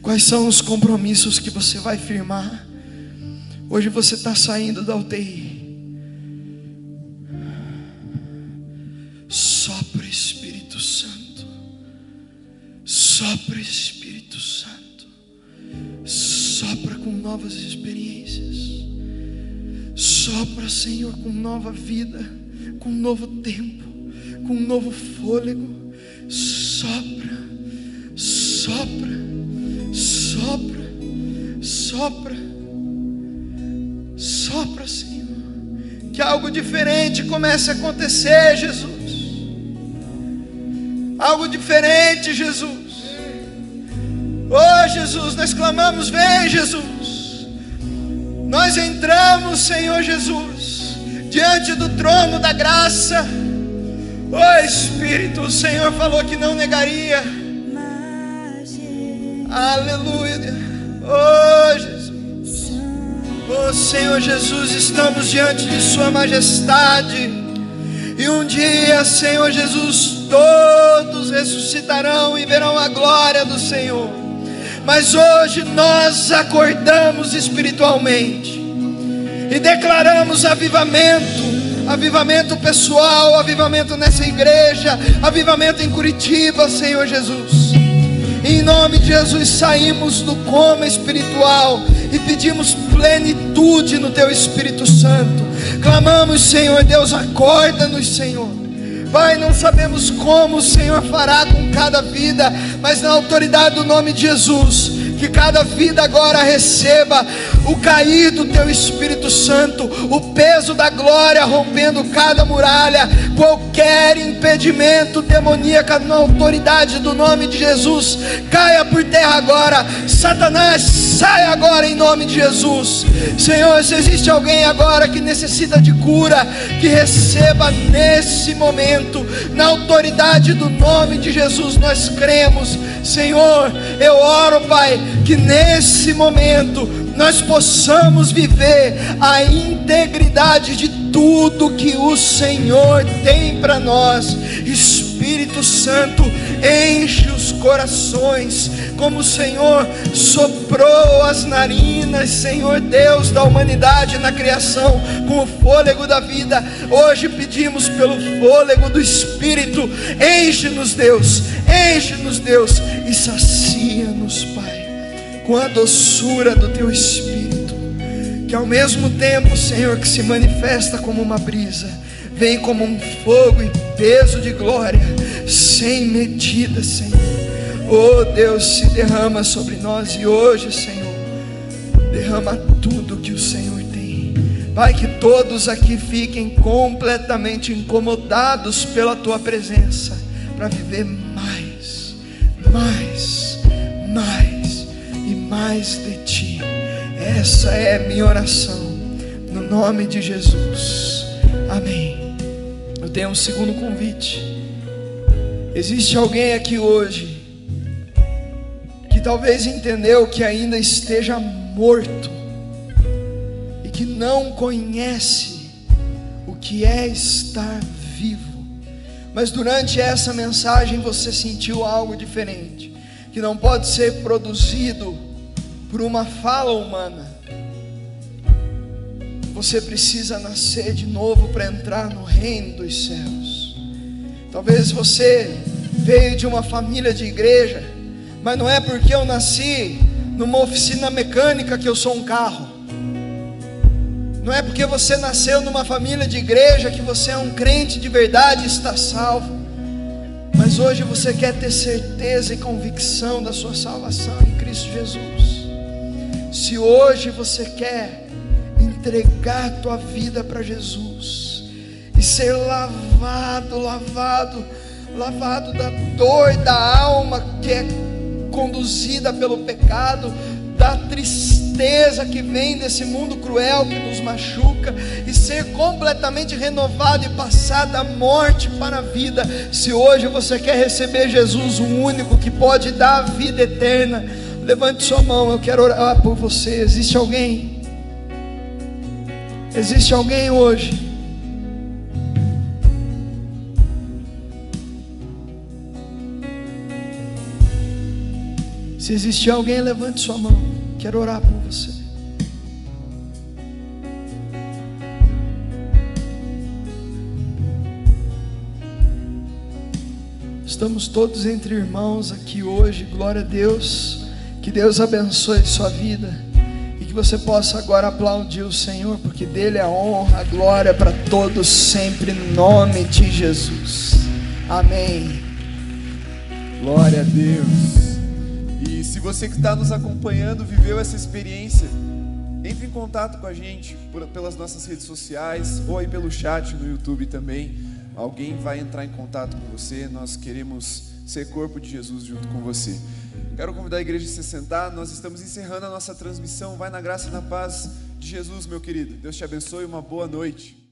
Quais são os compromissos que você vai firmar? Hoje você está saindo da UTI. Sopra Espírito Santo. Sopra com novas experiências. Sopra, Senhor, com nova vida, com novo tempo, com novo fôlego. Sopra, sopra, sopra, sopra, sopra, Senhor. Que algo diferente comece a acontecer, Jesus. Algo diferente, Jesus. Oh, Jesus, nós clamamos: Vem, Jesus. Nós entramos, Senhor Jesus, diante do trono da graça. Oh, Espírito, o Senhor falou que não negaria. Aleluia. Oh, Jesus. Oh, Senhor Jesus, estamos diante de Sua majestade. E um dia, Senhor Jesus, todos ressuscitarão e verão a glória do Senhor. Mas hoje nós acordamos espiritualmente e declaramos avivamento avivamento pessoal, avivamento nessa igreja, avivamento em Curitiba, Senhor Jesus. Em nome de Jesus saímos do coma espiritual e pedimos plenitude no Teu Espírito Santo. Clamamos, Senhor Deus, acorda-nos, Senhor. Pai, não sabemos como o Senhor fará com cada vida, mas na autoridade do nome de Jesus, que cada vida agora receba o cair do teu Espírito Santo, o peso da glória rompendo cada muralha, qualquer impedimento demoníaco na autoridade do nome de Jesus, caia por terra agora, Satanás, saia agora em nome de Jesus, Senhor. Se existe alguém agora que necessita de cura, que receba nesse momento, na autoridade do nome de Jesus, nós cremos, Senhor. Eu oro, Pai, que nesse momento nós possamos viver a integridade de tudo que o Senhor tem para nós. Espírito Santo, enche os corações, como o Senhor soprou as narinas, Senhor Deus da humanidade na criação, com o fôlego da vida. Hoje pedimos pelo fôlego do Espírito, enche-nos, Deus, enche-nos, Deus, e sacia-nos, com a doçura do Teu Espírito, que ao mesmo tempo, Senhor, que se manifesta como uma brisa, vem como um fogo e peso de glória, sem medida, Senhor. Oh Deus, se derrama sobre nós e hoje, Senhor, derrama tudo que o Senhor tem. Pai, que todos aqui fiquem completamente incomodados pela tua presença, para viver mais, mais, mais e mais de ti. Essa é a minha oração, no nome de Jesus. Amém. Eu tenho um segundo convite. Existe alguém aqui hoje que talvez entendeu que ainda esteja morto e que não conhece o que é estar vivo. Mas durante essa mensagem você sentiu algo diferente, que não pode ser produzido por uma fala humana você precisa nascer de novo para entrar no reino dos céus. Talvez você veio de uma família de igreja, mas não é porque eu nasci numa oficina mecânica que eu sou um carro. Não é porque você nasceu numa família de igreja que você é um crente de verdade e está salvo. Mas hoje você quer ter certeza e convicção da sua salvação em Cristo Jesus. Se hoje você quer entregar tua vida para Jesus e ser lavado, lavado, lavado da dor da alma que é conduzida pelo pecado, da tristeza que vem desse mundo cruel que nos machuca e ser completamente renovado e passar da morte para a vida. Se hoje você quer receber Jesus, o único que pode dar a vida eterna, levante sua mão, eu quero orar por você. Existe alguém? Existe alguém hoje Se existe alguém, levante sua mão. Quero orar por você. Estamos todos entre irmãos aqui hoje. Glória a Deus. Que Deus abençoe sua vida você possa agora aplaudir o Senhor, porque dele é a honra, a glória para todos sempre, em nome de Jesus. Amém. Glória a Deus. Se você que está nos acompanhando viveu essa experiência, entre em contato com a gente por, pelas nossas redes sociais ou aí pelo chat no YouTube também. Alguém vai entrar em contato com você. Nós queremos ser corpo de Jesus junto com você. Quero convidar a igreja a se sentar. Nós estamos encerrando a nossa transmissão. Vai na graça e na paz de Jesus, meu querido. Deus te abençoe. Uma boa noite.